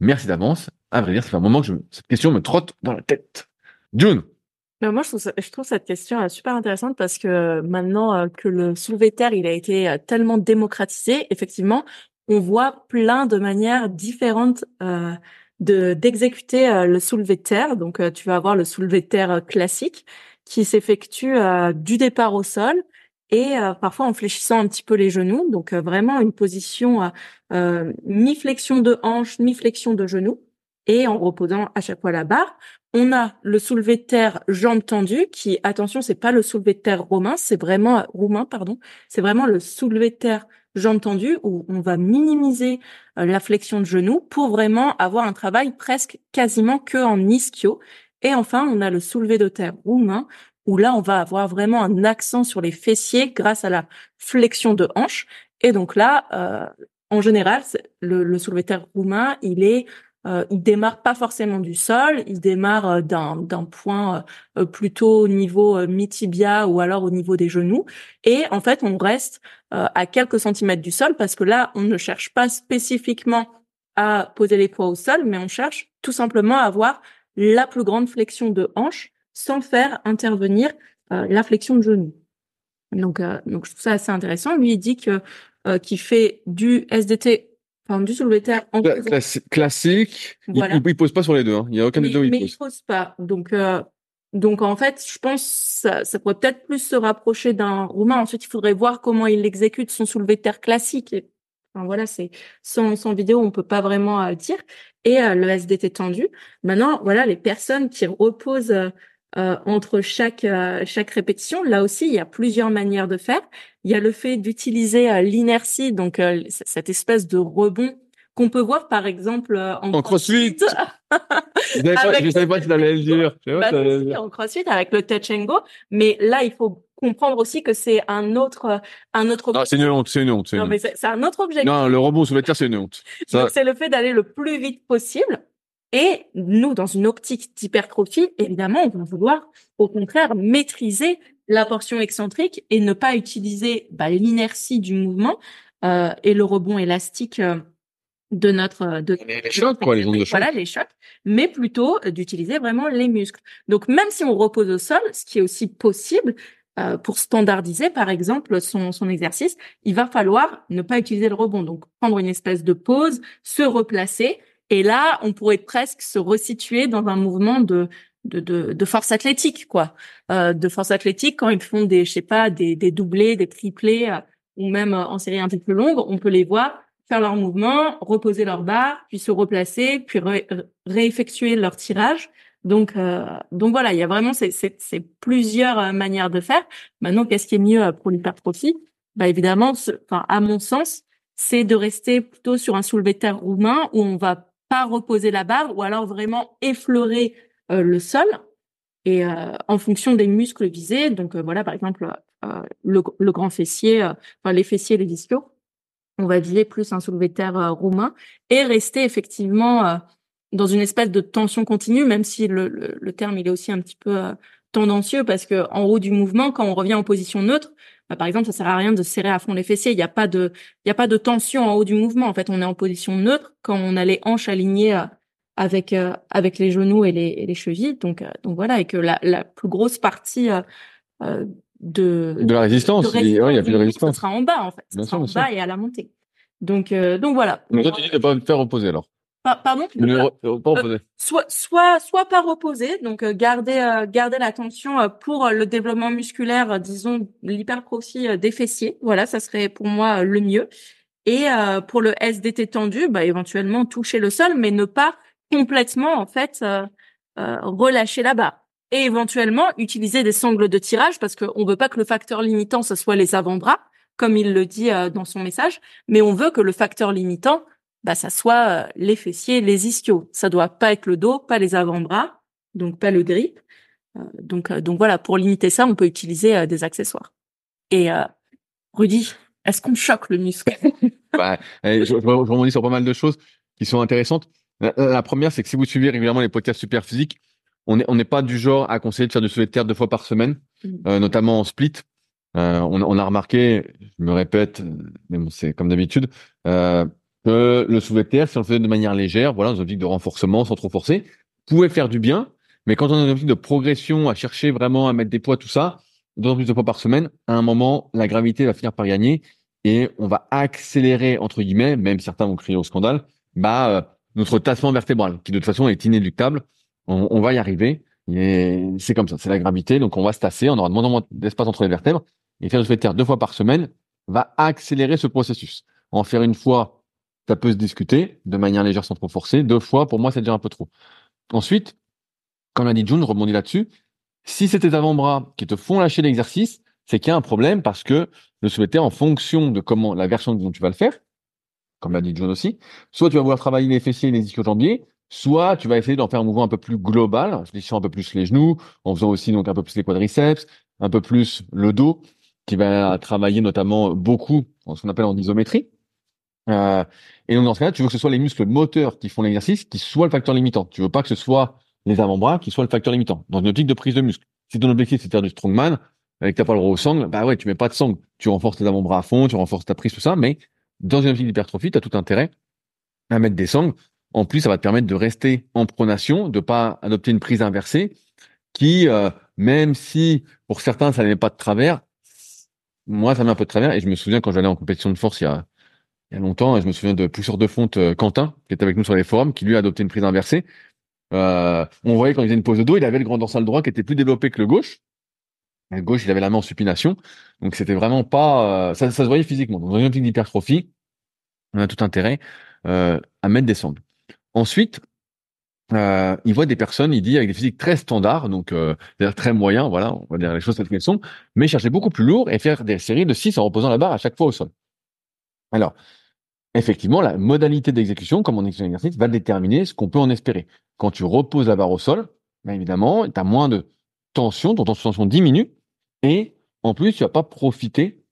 S2: Merci d'avance. À vrai dire, ça fait un moment que cette question me trotte dans la tête. June
S1: mais moi, je trouve, cette question euh, super intéressante parce que euh, maintenant euh, que le soulevé terre il a été tellement démocratisé, effectivement, on voit plein de manières différentes de d'exécuter le soulevé terre. Donc, tu vas avoir le soulevé terre classique qui s'effectue du départ au sol et euh, parfois en fléchissant un petit peu les genoux. Donc euh, vraiment une position euh, mi-flexion de hanche, mi-flexion de genoux et en reposant à chaque fois la barre. On a le soulevé de terre jambes tendues qui, attention, c'est pas le soulevé de terre romain, c'est vraiment roumain, pardon, c'est vraiment le soulevé de terre jambes tendues où on va minimiser la flexion de genoux pour vraiment avoir un travail presque quasiment que en ischio. Et enfin, on a le soulevé de terre roumain où là, on va avoir vraiment un accent sur les fessiers grâce à la flexion de hanche. Et donc là, euh, en général, le, le soulevé terre roumain, il est, euh, il démarre pas forcément du sol, il démarre euh, d'un point euh, plutôt au niveau mi-tibia ou alors au niveau des genoux. Et en fait, on reste à quelques centimètres du sol parce que là, on ne cherche pas spécifiquement à poser les poids au sol, mais on cherche tout simplement à avoir la plus grande flexion de hanche sans faire intervenir euh, la flexion de genou. Donc, euh, donc je trouve ça assez intéressant. Lui, il dit que euh, qu'il fait du SDT, enfin du soulevé terre en
S2: classique. Il, il, pose pas sur les deux. Hein. Il y a aucun des deux.
S1: Il mais pose. il pose pas. Donc Donc en fait, je pense ça, ça pourrait peut-être plus se rapprocher d'un roumain. Ensuite, il faudrait voir comment il exécute son soulevé de terre classique. Enfin, voilà, c'est sans, sans vidéo, on peut pas vraiment euh, dire. Et euh, le SDT tendu. Maintenant, voilà, les personnes qui reposent euh, entre chaque chaque répétition, là aussi, il y a plusieurs manières de faire. Il y a le fait d'utiliser l'inertie, donc cette espèce de rebond qu'on peut voir par exemple euh, en,
S2: en crossfit. je ne savais pas que allais le dire.
S1: Bah, en crossfit avec le touch and go, mais là il faut comprendre aussi que c'est un autre un autre
S2: Non, c'est une honte, c'est une honte,
S1: Non, mais c'est un autre objectif.
S2: Non, le rebond sous la terre c'est une honte.
S1: c'est le fait d'aller le plus vite possible. Et nous, dans une optique d'hypertrophie, évidemment, on va vouloir, au contraire, maîtriser la portion excentrique et ne pas utiliser bah, l'inertie du mouvement euh, et le rebond élastique euh, de notre euh, de
S2: les chocs quoi les ondes de choc
S1: voilà les chocs mais plutôt d'utiliser vraiment les muscles donc même si on repose au sol ce qui est aussi possible euh, pour standardiser par exemple son son exercice il va falloir ne pas utiliser le rebond donc prendre une espèce de pause se replacer et là on pourrait presque se resituer dans un mouvement de de, de, de force athlétique quoi euh, de force athlétique quand ils font des je sais pas des, des doublés des triplés ou même en série un peu plus longue on peut les voir faire leur mouvement, reposer leur barre, puis se replacer, puis réeffectuer leur tirage. Donc, euh, donc voilà, il y a vraiment ces, ces, plusieurs euh, manières de faire. Maintenant, qu'est-ce qui est mieux euh, pour l'hypertrophie? Bah évidemment, enfin à mon sens, c'est de rester plutôt sur un soulevé terre roumain où on va pas reposer la barre ou alors vraiment effleurer le sol et en fonction des muscles visés. Donc voilà, par exemple, le, le, grand fessier, enfin les fessiers, les ischios on va viser plus un soulevé terre euh, roumain et rester effectivement euh, dans une espèce de tension continue, même si le, le, terme il est aussi un petit peu euh, tendancieux parce que en haut du mouvement, quand on revient en position neutre, bah, par exemple, ça sert à rien de serrer à fond les fessiers. Il n'y a pas de, il y a pas de tension en haut du mouvement. En fait, on est en position neutre quand on a les hanches alignées avec avec les genoux et les, les chevilles. Donc donc voilà et que la, la plus grosse partie de
S2: de la résistance. il y a plus de résistance.
S1: Ça sera en bas en fait. Ça sera en bas et à la montée. Donc euh, donc voilà.
S2: Donc toi tu dis de pas faire reposer alors.
S1: Pardon.
S2: Ne reposer. Euh,
S1: soit soit soit pas reposer, donc euh, garder garder l'attention pour le développement musculaire, disons l'hypertrophie des fessiers. Voilà, ça serait pour moi le mieux. Et pour le SDT tendu, bah éventuellement toucher le sol, mais ne pas complètement en fait relâcher la barre et éventuellement utiliser des sangles de tirage parce qu'on veut pas que le facteur limitant ce soit les avant-bras comme il le dit euh, dans son message, mais on veut que le facteur limitant bah ça soit euh, les fessiers, les ischios. Ça doit pas être le dos, pas les avant-bras, donc pas le grip. Euh, donc donc voilà, pour limiter ça, on peut utiliser des accessoires. Et Rudy, est-ce qu'on choque le muscle?
S2: Bah, je, je, rebondis sur pas mal de choses qui sont intéressantes. La, première, c'est que si vous suivez régulièrement les podcasts super physiques, on n'est on n'est pas du genre à conseiller de faire du soulevé de terre deux fois par semaine, mmh. euh, notamment en split. Euh, on, on, a remarqué, je me répète, mais bon, c'est comme d'habitude, euh, que le soulevé de terre, si on le faisait de manière légère, voilà, dans un de renforcement, sans trop forcer, pouvait faire du bien. Mais quand on a un objectif de progression, à chercher vraiment à mettre des poids, tout ça, deux plus de fois par semaine, à un moment, la gravité va finir par gagner et on va accélérer entre guillemets, même certains vont crier au scandale, bah euh, notre tassement vertébral, qui de toute façon est inéluctable on, va y arriver. C'est comme ça, c'est la gravité. Donc on va se tasser, on aura de moins en moins d'espace entre les vertèbres. Et faire du terre deux fois par semaine va accélérer ce processus. En faire une fois, ça peut se discuter de manière légère sans trop forcer. Deux fois, pour moi, c'est déjà un peu trop. Ensuite, comme l'a dit June, rebondis là-dessus. Si c'est tes avant-bras qui te font lâcher l'exercice, c'est qu'il y a un problème parce que le souhaiter en fonction de comment la version dont tu vas le faire, comme l'a dit John aussi, soit tu vas vouloir travailler les fessiers et les ischio-jambiers, Soit tu vas essayer d'en faire un mouvement un peu plus global, en fléchissant un peu plus les genoux, en faisant aussi donc un peu plus les quadriceps, un peu plus le dos, qui va travailler notamment beaucoup en ce qu'on appelle en isométrie. Euh, et donc dans ce cas-là, tu veux que ce soit les muscles moteurs qui font l'exercice qui soient le facteur limitant. Tu veux pas que ce soit les avant-bras qui soient le facteur limitant. Dans une optique de prise de muscle. Si ton objectif c'est de faire du strongman, avec ta pas le au sangle, bah ouais, tu mets pas de sangle. Tu renforces tes avant-bras à fond, tu renforces ta prise, tout ça, mais dans une optique d'hypertrophie, tu as tout intérêt à mettre des sangles en plus, ça va te permettre de rester en pronation, de pas adopter une prise inversée, qui, euh, même si pour certains ça n'est pas de travers, moi ça met un peu de travers. Et je me souviens quand j'allais en compétition de force il y a, il y a longtemps, et je me souviens de pousseur de fonte euh, Quentin, qui était avec nous sur les forums, qui lui a adopté une prise inversée. Euh, on voyait quand il faisait une pose de dos, il avait le grand dorsal droit qui était plus développé que le gauche. Le gauche, il avait la main en supination. Donc c'était vraiment pas, euh, ça, ça se voyait physiquement. Donc dans une optique d'hypertrophie, on a tout intérêt euh, à mettre des sangles. Ensuite, euh, il voit des personnes, il dit, avec des physiques très standards, donc euh, très moyens, voilà, on va dire les choses telles qu'elles sont, mais chercher beaucoup plus lourd et faire des séries de 6 en reposant la barre à chaque fois au sol. Alors, effectivement, la modalité d'exécution, comme on exécute exercice, va déterminer ce qu'on peut en espérer. Quand tu reposes la barre au sol, bien évidemment, tu as moins de tension, ton tension diminue, et en plus, tu vas pas profiter,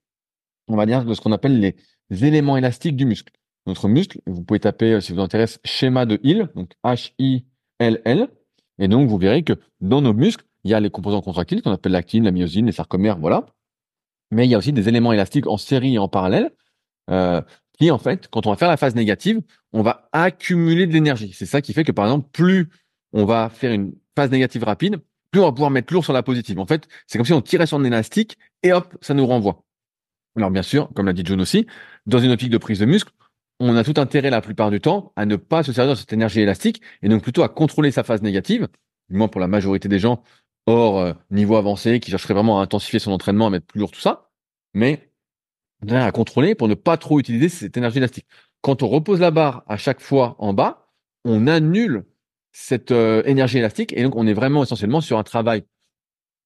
S2: on va dire, de ce qu'on appelle les éléments élastiques du muscle. Notre muscle, vous pouvez taper, euh, si vous intéresse, schéma de Hill, donc H-I-L-L, et donc vous verrez que dans nos muscles, il y a les composants contractiles qu'on appelle l'actine, la myosine, les sarcomères, voilà. Mais il y a aussi des éléments élastiques en série et en parallèle, euh, qui en fait, quand on va faire la phase négative, on va accumuler de l'énergie. C'est ça qui fait que par exemple, plus on va faire une phase négative rapide, plus on va pouvoir mettre lourd sur la positive. En fait, c'est comme si on tirait un élastique et hop, ça nous renvoie. Alors bien sûr, comme l'a dit John aussi, dans une optique de prise de muscle, on a tout intérêt la plupart du temps à ne pas se servir de cette énergie élastique et donc plutôt à contrôler sa phase négative, du moins pour la majorité des gens hors euh, niveau avancé qui chercheraient vraiment à intensifier son entraînement, à mettre plus lourd tout ça, mais à contrôler pour ne pas trop utiliser cette énergie élastique. Quand on repose la barre à chaque fois en bas, on annule cette euh, énergie élastique et donc on est vraiment essentiellement sur un travail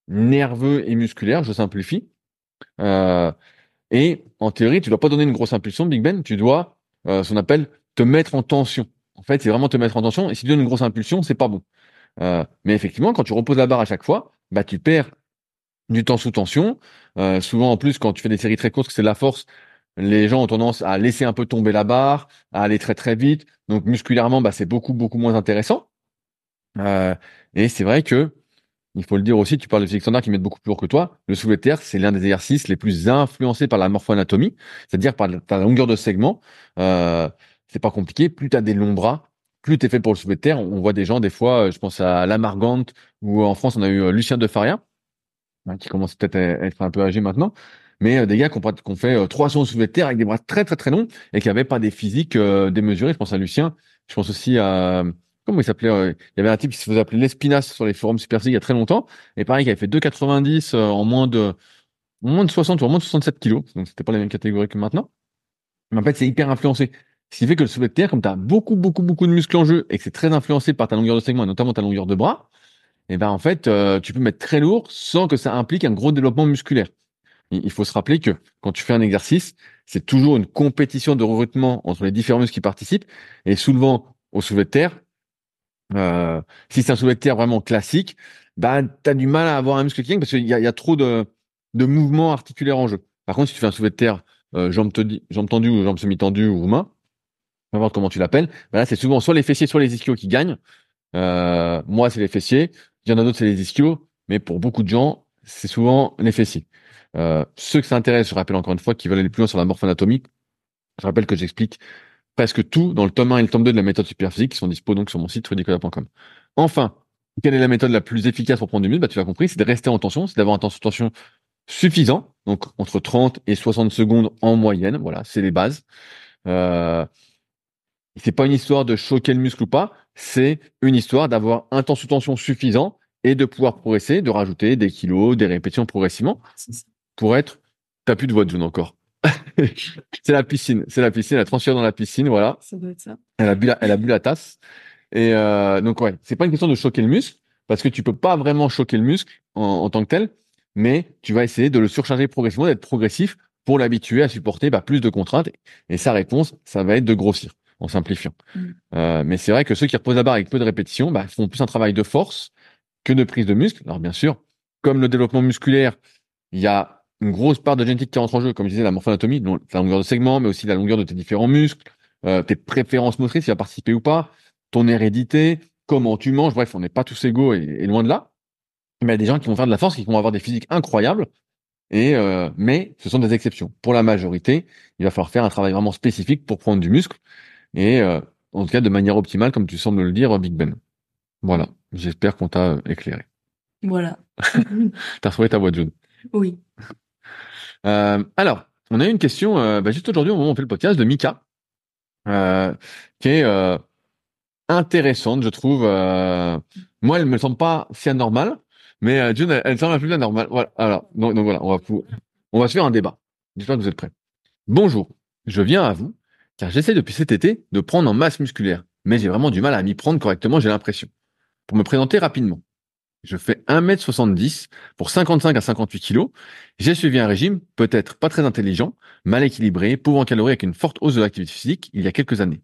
S2: nerveux et musculaire, je simplifie. Euh, et en théorie, tu dois pas donner une grosse impulsion, Big Ben, tu dois, euh, ce qu'on appelle, te mettre en tension. En fait, c'est vraiment te mettre en tension. Et si tu donnes une grosse impulsion, c'est pas bon. Euh, mais effectivement, quand tu reposes la barre à chaque fois, bah tu perds du temps sous tension. Euh, souvent, en plus, quand tu fais des séries très courtes, c'est de la force, les gens ont tendance à laisser un peu tomber la barre, à aller très très vite. Donc musculairement, bah, c'est beaucoup beaucoup moins intéressant. Euh, et c'est vrai que, il faut le dire aussi, tu parles de physique standard qui mettent beaucoup plus lourd que toi. Le soulevé terre, c'est l'un des exercices les plus influencés par la morphoanatomie, c'est-à-dire par ta longueur de segment. Euh, c'est pas compliqué. Plus tu as des longs bras, plus tu es fait pour le soulevé de terre. On voit des gens, des fois, euh, je pense à Lamargante, ou en France, on a eu euh, Lucien de Faria, hein, qui commence peut-être à être un peu âgé maintenant. Mais des gars qui ont, fait 300 soulevés de terre avec des bras très très très longs et qui n'avaient pas des physiques démesurés. Je pense à Lucien. Je pense aussi à comment il s'appelait euh, Il y avait un type qui se faisait appeler l'Espinas sur les forums Super il y a très longtemps, et pareil, qui avait fait 2,90 euh, en moins de moins de 60 ou en moins de 67 kilos, donc c'était pas la même catégorie que maintenant. Mais en fait, c'est hyper influencé. Ce qui fait que le soulevé de terre, comme tu as beaucoup, beaucoup, beaucoup de muscles en jeu et que c'est très influencé par ta longueur de segment, et notamment ta longueur de bras, et eh ben en fait, euh, tu peux mettre très lourd sans que ça implique un gros développement musculaire. Il faut se rappeler que quand tu fais un exercice, c'est toujours une compétition de recrutement entre les différents muscles qui participent. Et souvent, au soulevé de terre, euh, si c'est un soulevé de terre vraiment classique, bah, tu as du mal à avoir un muscle qui parce qu'il y a, y a trop de, de mouvements articulaires en jeu. Par contre, si tu fais un soulevé de terre euh, jambes tendues ou jambes semi-tendues ou main, peu importe comment tu l'appelles, bah là, c'est souvent soit les fessiers, soit les ischios qui gagnent. Euh, moi, c'est les fessiers. Il y en a d'autres, c'est les ischios. Mais pour beaucoup de gens, c'est souvent les fessiers. Euh, ceux que ça intéresse, je rappelle encore une fois, qui veulent aller plus loin sur la morphoanatomie, je rappelle que j'explique presque tout dans le tome 1 et le tome 2 de la méthode superphysique qui sont dispo donc sur mon site rudicola.com. Enfin, quelle est la méthode la plus efficace pour prendre du muscle? Bah, Tu l'as compris, c'est de rester en tension, c'est d'avoir un temps de tension suffisant, donc entre 30 et 60 secondes en moyenne. Voilà, c'est les bases. Euh, c'est pas une histoire de choquer le muscle ou pas, c'est une histoire d'avoir un temps sous tension suffisant et de pouvoir progresser, de rajouter des kilos, des répétitions progressivement pour être. T'as plus de voix de jaune encore. c'est la piscine. C'est la piscine. Elle a dans la piscine, voilà.
S1: Ça doit être ça.
S2: Elle a bu la, elle a bu la tasse. Et euh, donc ouais, c'est pas une question de choquer le muscle parce que tu peux pas vraiment choquer le muscle en, tant que tel, mais tu vas essayer de le surcharger progressivement, d'être progressif pour l'habituer à supporter bah, plus de contraintes. Et sa réponse, ça va être de grossir en simplifiant. Mm. Euh, mais c'est vrai que ceux qui reposent la barre avec peu de répétitions, bah, font plus un travail de force que de prise de muscle. Alors bien sûr, comme le développement musculaire, il y a une grosse part de génétique qui rentre en jeu, comme je disais, la morphoanatomie, la longueur de segment, mais aussi la longueur de tes différents muscles, euh, tes préférences motrices, si tu vas participer ou pas, ton hérédité, comment tu manges, bref, on n'est pas tous égaux et, loin de là. Mais il y a des gens qui vont faire de la force, qui vont avoir des physiques incroyables, et euh, mais ce sont des exceptions. Pour la majorité, il va falloir faire un travail vraiment spécifique pour prendre du muscle, et euh, en tout cas de manière optimale, comme tu sembles le dire, Big Ben. Voilà, j'espère qu'on t'a éclairé.
S1: Voilà.
S2: T'as retrouvé ta voix de jaune.
S1: Oui.
S2: Euh, alors, on a eu une question euh, bah, juste aujourd'hui au moment où on fait le podcast de Mika, euh, qui est intéressante, je trouve. Euh, moi, elle me semble pas si anormale, mais euh, June, elle, elle semble un peu plus anormale. Voilà. Alors, donc, donc voilà, on va, on va se faire un débat. J'espère que vous êtes prêts. Bonjour, je viens à vous, j'essaie depuis cet été de prendre en masse musculaire, mais j'ai vraiment du mal à m'y prendre correctement, j'ai l'impression. Pour me présenter rapidement, je fais 1m70 pour 55 à 58 kilos. J'ai suivi un régime peut-être pas très intelligent, mal équilibré, pauvre en calories avec une forte hausse de l'activité physique il y a quelques années.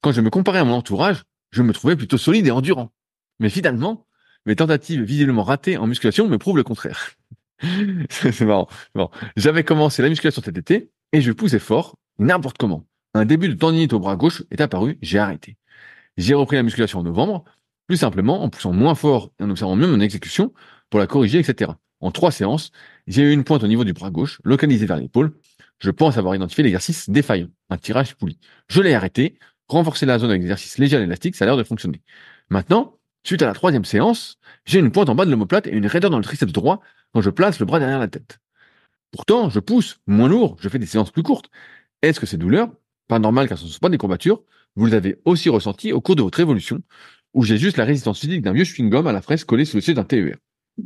S2: Quand je me comparais à mon entourage, je me trouvais plutôt solide et endurant. Mais finalement, mes tentatives visiblement ratées en musculation me prouvent le contraire. c'est marrant. J'avais commencé la musculation cet été et je poussais fort, n'importe comment. Un début de tendinite au bras gauche est apparu, j'ai arrêté. J'ai repris la musculation en novembre, plus simplement en poussant moins fort et en observant mieux mon exécution pour la corriger, etc. En trois séances, j'ai eu une pointe au niveau du bras gauche, localisée vers l'épaule. Je pense avoir identifié l'exercice défaillant, un tirage poulie. Je l'ai arrêté, renforcé la zone avec des exercices légers et élastiques, ça a l'air de fonctionner. Maintenant, suite à la troisième séance, j'ai une pointe en bas de l'omoplate et une raideur dans le triceps droit quand je place le bras derrière la tête. Pourtant, je pousse, moins lourd, je fais des séances plus courtes. Est-ce que ces douleurs, pas normales car ce ne sont pas des courbatures, vous les avez aussi ressenties au cours de votre évolution, où j'ai juste la résistance physique d'un vieux chewing-gum à la fraise collé sous le siège d'un TER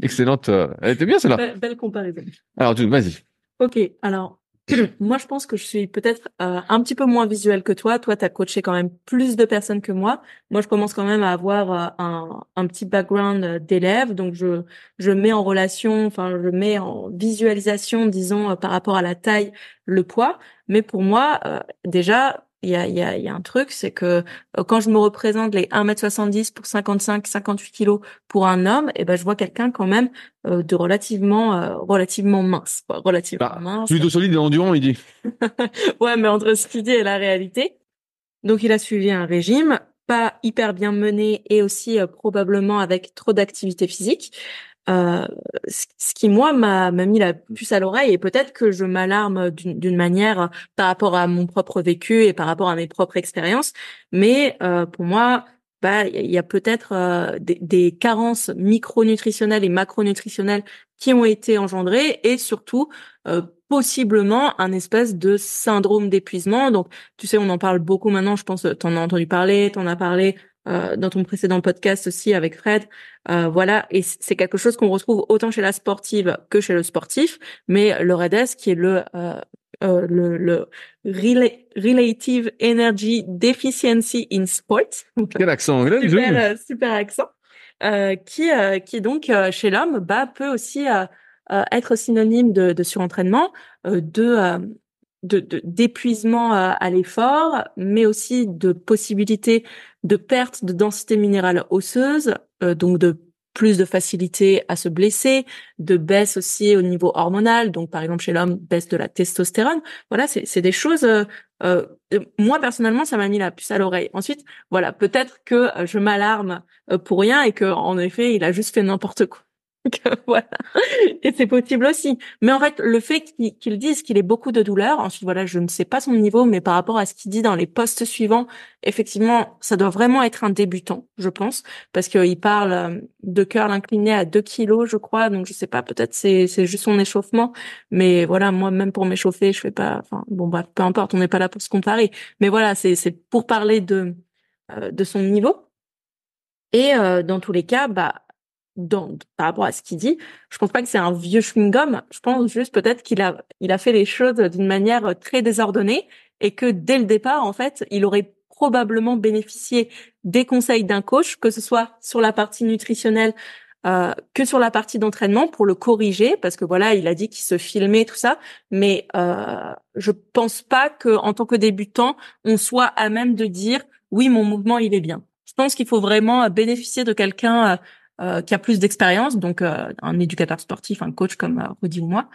S2: Excellente. euh, Elle était bien celle-là.
S1: Belle, belle comparaison.
S2: Alors, vas-y.
S1: Ok, alors moi je pense que je suis peut-être euh, un petit peu moins visuelle que toi. Toi, tu as coaché quand même plus de personnes que moi. Moi, je commence quand même à avoir euh, un, un petit background euh, d'élève, donc je je mets en relation, enfin je mets en visualisation, disons euh, par rapport à la taille, le poids. Mais pour moi, euh, déjà, il y a y a y a un truc, c'est que euh, quand je me représente les 1m70 pour 55 58 kilos pour un homme, et ben je vois quelqu'un quand même euh, de relativement euh, relativement mince, quoi, relativement
S2: Bah,
S1: mince.
S2: Plutôt solide et endurant, il dit.
S1: ouais, mais entre ce qu'il dit et la réalité. Donc, il a suivi un régime pas hyper bien mené et aussi euh, probablement avec trop d'activité physique. Euh, ce qui moi m'a mis la puce à l'oreille et peut-être que je m'alarme d'une manière par rapport à mon propre vécu et par rapport à mes propres expériences, mais euh, pour moi bah il y a- il y a peut-être euh, des, des carences micronutritionnelles et macronutritionnelles qui ont été engendrées et surtout euh, possiblement un espèce de syndrome d'épuisement. Donc, tu sais, on en parle beaucoup maintenant. Je pense, t'en as entendu parler, t'en as parlé euh, dans ton précédent podcast aussi avec Fred. Euh, voilà, et c'est quelque chose qu'on retrouve autant chez la sportive que chez le sportif. Mais le REDES, qui est le euh, euh, le, le Rela- Relative Energy Deficiency in Sport,
S2: Quel accent anglais,
S1: super, euh, super accent, euh, qui, euh, qui donc chez l'homme bah, peut aussi être synonyme de, de surentraînement, euh, de euh, de d'épuisement euh, à l'effort, mais aussi de possibilité de perte de densité minérale osseuse, euh, donc de plus de facilité à se blesser, de baisse aussi au niveau hormonal, donc par exemple chez l'homme baisse de la testostérone. Voilà, c'est des choses. euh, euh, moi personnellement, ça m'a mis la puce à l'oreille. Ensuite, voilà, peut-être que je m'alarme pour rien et que en effet, il a juste fait n'importe quoi. Que voilà. Et c'est possible aussi. Mais en fait, le fait qu'il dise qu'il ait beaucoup de douleurs, ensuite voilà, je ne sais pas son niveau, mais par rapport à ce qu'il dit dans les postes suivants, effectivement, ça doit vraiment être un débutant, je pense, parce qu'il parle euh, de curl incliné à 2 kilos, je crois. Donc je sais pas, peut-être c'est c'est juste son échauffement, mais voilà, moi même pour m'échauffer, je fais pas. Enfin bon, bref, peu importe, on n'est pas là pour se comparer. Mais voilà, c'est c'est pour parler de euh, de son niveau. Et euh, dans tous les cas, bah dans, par rapport à ce qu'il dit, je pense pas que c'est un vieux chewing-gum. Je pense juste peut-être qu'il a, il a fait les choses d'une manière très désordonnée et que dès le départ, en fait, il aurait probablement bénéficié des conseils d'un coach, que ce soit sur la partie nutritionnelle, euh, que sur la partie d'entraînement pour le corriger, parce que voilà, il a dit qu'il se filmait tout ça, mais euh, je pense pas que en tant que débutant, on soit à même de dire oui, mon mouvement il est bien. Je pense qu'il faut vraiment bénéficier de quelqu'un euh, qui a plus d'expérience, donc euh, un éducateur sportif, un coach comme euh, Rudy ou moi,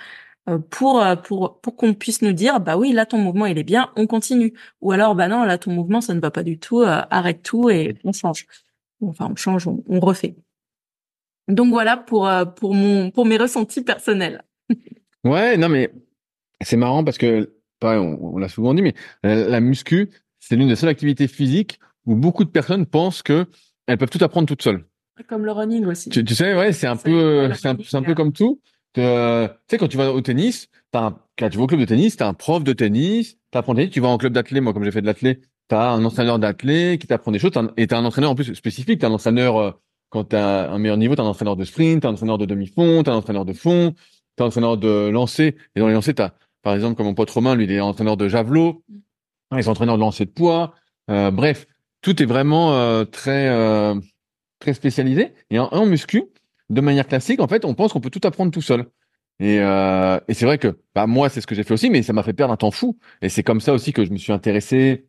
S1: euh, pour pour pour qu'on puisse nous dire bah oui là ton mouvement il est bien, on continue, ou alors bah non là ton mouvement ça ne va pas du tout, arrête tout et on change, enfin on change, on, on refait. Donc voilà pour pour mon pour mes ressentis personnels.
S2: Ouais, non, mais c'est marrant parce que, pareil, on, on l'a souvent dit, mais la, la muscu, c'est l'une des seules activités physiques où beaucoup de personnes pensent que elles peuvent tout apprendre toutes seules.
S1: Comme le running aussi.
S2: Tu, tu sais, ouais, c'est un peu, c'est un, peu comme tout. Euh, tu sais, quand tu vas au tennis, t'as un, quand tu vas au club de tennis, t'as un prof de tennis, t'apprends tennis, tu vas en club d'athlé, moi, comme j'ai fait de l'athlé, t'as un entraîneur d'athlète qui t'apprend des choses, t'as un- et t'as un entraîneur en plus spécifique, t'as un entraîneur, euh, quand t'as un meilleur niveau, t'as un entraîneur de sprint, t'as un entraîneur de demi-fond, t'as un entraîneur de fond, t'as un entraîneur de lancer, et dans les lancers, t'as, par exemple, comme mon pote Romain, lui, il est entraîneur de javelot, il est entraîneur de lancer de poids, euh, bref, tout est vraiment euh, très euh, très spécialisé. Et en, en muscu, de manière classique, en fait, on pense qu'on peut tout apprendre tout seul. Et, euh, et c'est vrai que bah, moi, c'est ce que j'ai fait aussi, mais ça m'a fait perdre un temps fou. Et c'est comme ça aussi que je me suis intéressé.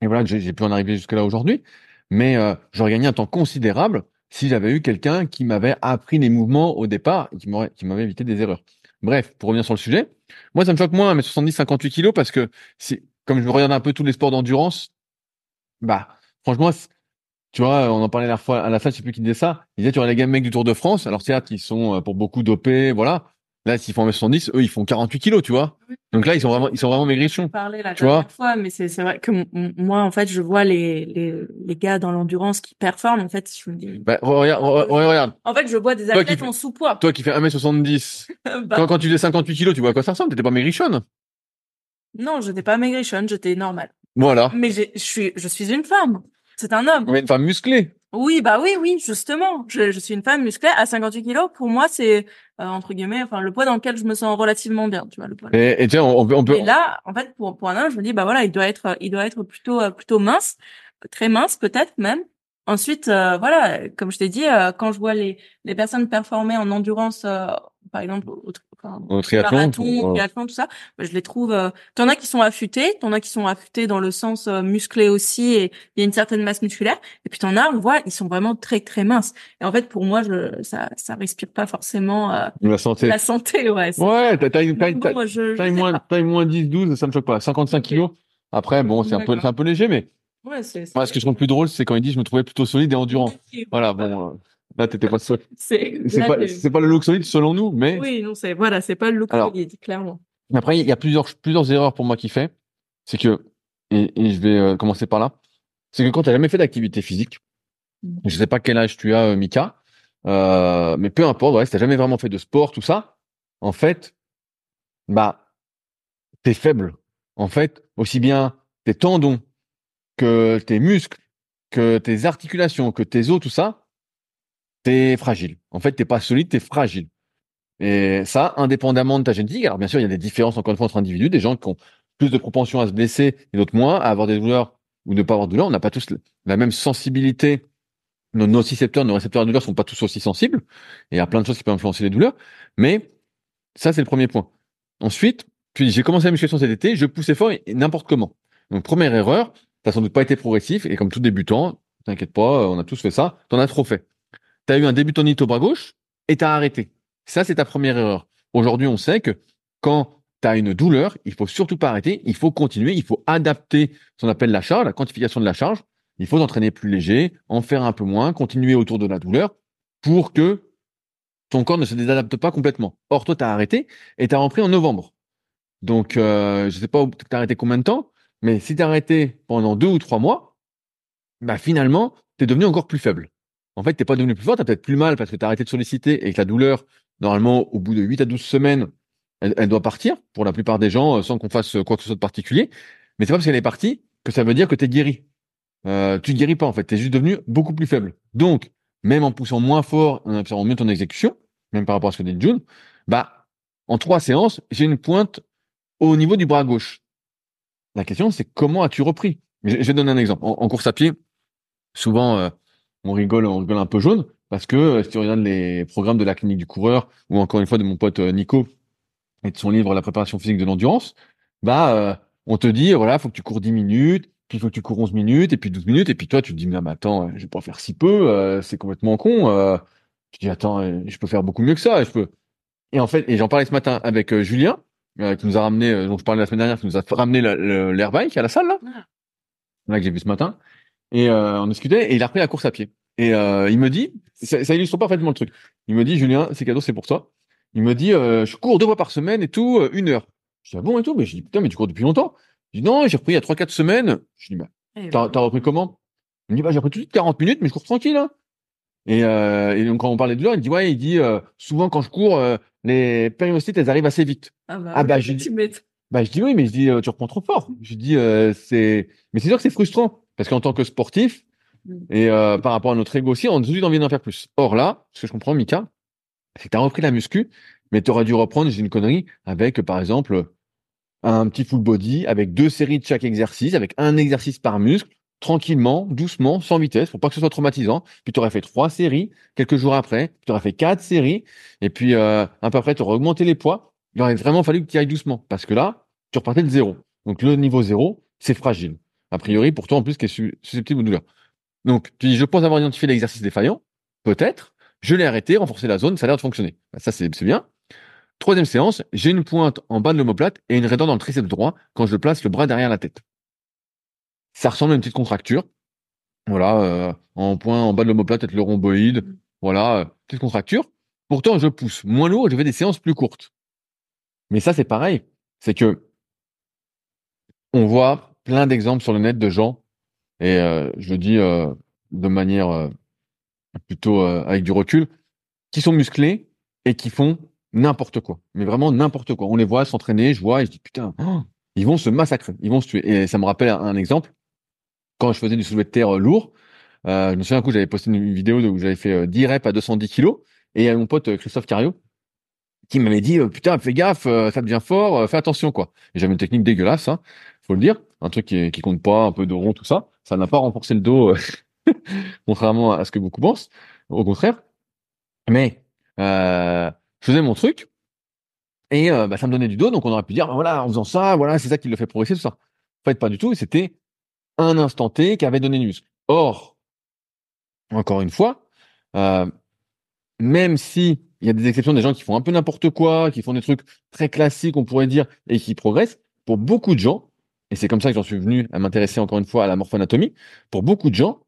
S2: Et voilà, j'ai pu en arriver jusque là aujourd'hui. Mais euh, j'aurais gagné un temps considérable si j'avais eu quelqu'un qui m'avait appris les mouvements au départ et qui m'avait évité des erreurs. Bref, pour revenir sur le sujet, moi, ça me choque moins, mes 70, 58 kilos, parce que c'est comme je regarde un peu tous les sports d'endurance, bah, franchement, tu vois, on en parlait la dernière fois à la salle, je sais plus qui disait ça. Il disait, tu vois, les gars, mecs du Tour de France, alors certes, ils sont euh, pour beaucoup dopés, voilà. Là, s'ils font 1m70, eux, ils font 48 kilos, tu vois. Donc là, ils sont vraiment, ils sont vraiment maigrichons.
S1: parlé la
S2: Tu vois
S1: fois, mais c'est vrai que moi, en fait, je vois les, les, les gars dans l'endurance qui performent. En fait, je me dis.
S2: Bah, regarde, re- re- regarde.
S1: En fait, je vois des athlètes
S2: fais-
S1: en sous-poids.
S2: Toi qui fais 1m70,
S1: Bah,
S2: quand, quand tu faisais 58 kilos, tu vois à quoi ça ressemble? T'étais pas maigrichonne?
S1: non, j'étais pas maigrichonne, j'étais normale.
S2: Voilà.
S1: Mais je suis, je suis une femme. C'est un homme.
S2: Est une femme musclée.
S1: Oui, bah oui, oui, justement. Je, je suis une femme musclée à 58 kilos. Pour moi, c'est euh, entre guillemets, enfin, le poids dans lequel je me sens relativement bien. Tu vois, le poids.
S2: Et, et tiens, on, peut, on peut,
S1: Et là, en fait, pour pour un homme, je me dis, bah voilà, il doit être, il doit être plutôt euh, plutôt mince, très mince peut-être même. Ensuite, euh, voilà, comme je t'ai dit, euh, quand je vois les les personnes performer en endurance, euh, par exemple, au, enfin,
S2: au triathlon.
S1: marathon,
S2: on-
S1: triathlon, tout ça, bah, je les trouve. Euh, t'en as qui sont affûtés, t'en as qui sont affûtés dans le sens euh, musclé aussi, et il y a une certaine masse musculaire. Et puis t'en as, on voit, ils sont vraiment très très minces. Et en fait, pour moi, je, ça ça respire pas forcément euh,
S2: la santé.
S1: la santé, ouais.
S2: Ouais, t'as, une,
S1: Bon, moi, je,
S2: taille moins, taille moins 10, 12, ça me choque pas. 55 kilos. Après, bon, c'est un peu, c'est un peu léger, mais
S1: Ouais, c'est
S2: moi, ce que je trouve plus drôle, c'est quand il dit je me trouvais plutôt solide et endurant. Voilà, bon, euh, là, t'étais pas solide.
S1: C'est
S2: pas, le look solide selon nous, mais
S1: Oui, non, c'est voilà, c'est pas le look
S2: Alors,
S1: solide, clairement.
S2: après, il y a plusieurs, plusieurs erreurs pour moi qui fait. C'est que, et, et je vais euh, commencer par là, c'est que quand tu n'as jamais fait d'activité physique,
S1: Mhm.
S2: je sais pas quel âge tu as, euh, Mika, euh, mais peu importe, ouais, si t'as jamais vraiment fait de sport, tout ça, en fait, bah, t'es faible. En fait, aussi bien tes tendons que tes muscles, que tes articulations, que tes os, tout ça, t'es fragile. En fait, t'es pas solide, t'es fragile. Et ça, indépendamment de ta génétique. Alors, bien sûr, il y a des différences, encore une fois, entre individus, des gens qui ont plus de propension à se blesser et d'autres moins, à avoir des douleurs ou ne pas avoir de douleurs. On n'a pas tous la même sensibilité. Nos nocicepteurs, nos récepteurs à douleur sont pas tous aussi sensibles. Et il y a plein de choses qui peuvent influencer les douleurs. Mais ça, c'est le premier point. Ensuite, j'ai commencé la musculation cet été, je poussais fort et, n'importe comment. Donc, première erreur, t'as sans doute pas été progressif. Et comme tout débutant, t'inquiète pas, on a tous fait ça, t'en as trop fait. T'as eu un début tendinite au bras gauche et t'as arrêté. Ça, c'est ta première erreur. Aujourd'hui, on sait que quand tu as une douleur, il faut surtout pas arrêter, il faut continuer, il faut adapter ce qu'on appelle la charge, la quantification de la charge. Il faut t'entraîner plus léger, en faire un peu moins, continuer autour de la douleur pour que ton corps ne se désadapte pas complètement. Or, toi, tu as arrêté et tu as repris en novembre. Donc, euh, je sais pas, tu as arrêté combien de temps, mais si tu as arrêté pendant deux ou trois mois, bah finalement, tu es devenu encore plus faible. En fait, t'es pas devenu plus fort, t'as peut-être plus mal parce que t'as arrêté de solliciter et que la douleur, normalement, au bout de 8 à 12 semaines, elle, doit partir pour la plupart des gens euh, sans qu'on fasse euh, quoi que ce soit de particulier. Mais c'est pas parce qu'elle est partie que ça veut dire que t'es guéri. Euh, tu ne guéris pas en fait, t'es juste devenu beaucoup plus faible. Donc, même en poussant moins fort, en observant mieux ton exécution, même par rapport à ce que dit June, bah, en trois séances, j'ai une pointe au niveau du bras gauche. La question, c'est comment as-tu repris? Je, vais donner un exemple. En, en course à pied, souvent, on rigole, on rigole un peu jaune, parce que euh, si tu regardes les programmes de la clinique du coureur, ou encore une fois de mon pote euh, Nico, et de son livre La préparation physique de l'endurance, bah, euh, on te dit, voilà, faut que tu cours 10 minutes, puis il faut que tu cours 11 minutes, et puis 12 minutes, et puis toi, tu te dis, mais attends, je vais pas faire si peu, euh, c'est complètement con. Euh. Tu dis, attends, je peux faire beaucoup mieux que ça, je peux. Et en fait, et j'en parlais ce matin avec Julien, qui nous a ramené, dont je parlais la semaine dernière, qui nous a ramené la- le- l'air bike à la salle, là,
S1: Ah.
S2: là que j'ai vu ce matin. Et euh, on discutait, et il a repris la course à pied. Et euh, il me dit, ça, ça illustre parfaitement le truc. Il me dit, Julien, c'est cadeau, c'est pour toi. Il me dit, euh, je cours deux fois par semaine et tout, une heure. Je dis, ah bon et tout, mais je dis, putain, mais tu cours depuis longtemps. Je dis, non, j'ai repris il y a trois, quatre semaines. Je dis, bah,
S1: Et
S2: t'as, repris comment? Il me dit, bah, j'ai repris tout de suite 40 minutes, mais je cours tranquille, hein. Et, euh, et donc, quand on parlait de l'heure, il dit, ouais, il dit, euh, souvent quand je cours, euh, les périocytes, elles arrivent assez vite.
S1: Ah bah,
S2: Ah bah, dit-
S1: tu m'étonnes.
S2: Bah, je dis oui, mais je dis, tu reprends trop fort. Je dis, c'est, mais c'est sûr que c'est frustrant parce qu'en tant que sportif
S1: Mm.
S2: et euh, par rapport à notre ego aussi, on a tout de suite envie d'en faire plus. Or là, ce que je comprends, Mika, c'est que tu as repris la muscu, mais tu aurais dû reprendre, j'ai une connerie, avec par exemple un petit full body, avec deux séries de chaque exercice, avec un exercice par muscle, tranquillement, doucement, sans vitesse, pour pas que ce soit traumatisant. Puis tu aurais fait trois séries quelques jours après, tu aurais fait quatre séries, et puis euh, un peu après, tu aurais augmenté les poids. Il aurait vraiment fallu que tu ailles doucement, parce que là, tu repartais de zéro. Donc le niveau zéro, c'est fragile. A priori, pour toi en plus, qui est su- susceptible de douleur. Donc, tu dis, je pense avoir identifié l'exercice défaillant, peut-être, je l'ai arrêté, renforcé la zone, ça a l'air de fonctionner. Bah, ça, c'est bien. Troisième séance, j'ai une pointe en bas de l'omoplate et une raideur dans le triceps droit quand je place le bras derrière la tête. Ça ressemble à une petite contracture. Voilà, euh, en point en bas de l'omoplate, peut-être le rhomboïde. Voilà, euh, petite contracture. Pourtant, je pousse moins lourd et je fais des séances plus courtes. Mais ça, c'est pareil. C'est que on voit plein d'exemples sur le net de gens, et euh, je le dis euh, de manière euh, plutôt avec du recul, qui sont musclés et qui font n'importe quoi. Mais vraiment n'importe quoi. On les voit s'entraîner, je vois, et je dis putain, oh, ils vont se massacrer, ils vont se tuer. Et ça me rappelle un, exemple. Quand je faisais du soulevé de terre lourd, je me souviens un coup, j'avais posté une vidéo où j'avais fait euh, 10 reps à 210 kilos, et il mon pote Christophe Cario qui m'avait dit euh, putain, fais gaffe, euh, ça devient fort, euh, fais attention quoi. J'avais une technique dégueulasse, hein, faut le dire, un truc qui, qui compte pas, un peu de rond, tout ça. Ça n'a pas renforcé le dos, contrairement à ce que beaucoup pensent. Au contraire. Mais euh, je faisais mon truc et euh, bah, ça me donnait du dos, donc on aurait pu dire voilà, en faisant ça, voilà, c'est ça qui le fait progresser, tout ça. En fait, pas du tout. C'était un instant T qui avait donné du muscle. Or, encore une fois, euh, même si il y a des exceptions, des gens qui font un peu n'importe quoi, qui font des trucs très classiques, on pourrait dire, et qui progressent, pour beaucoup de gens, et c'est comme ça que j'en suis venu à m'intéresser encore une fois à la morphoanatomie, pour beaucoup de gens,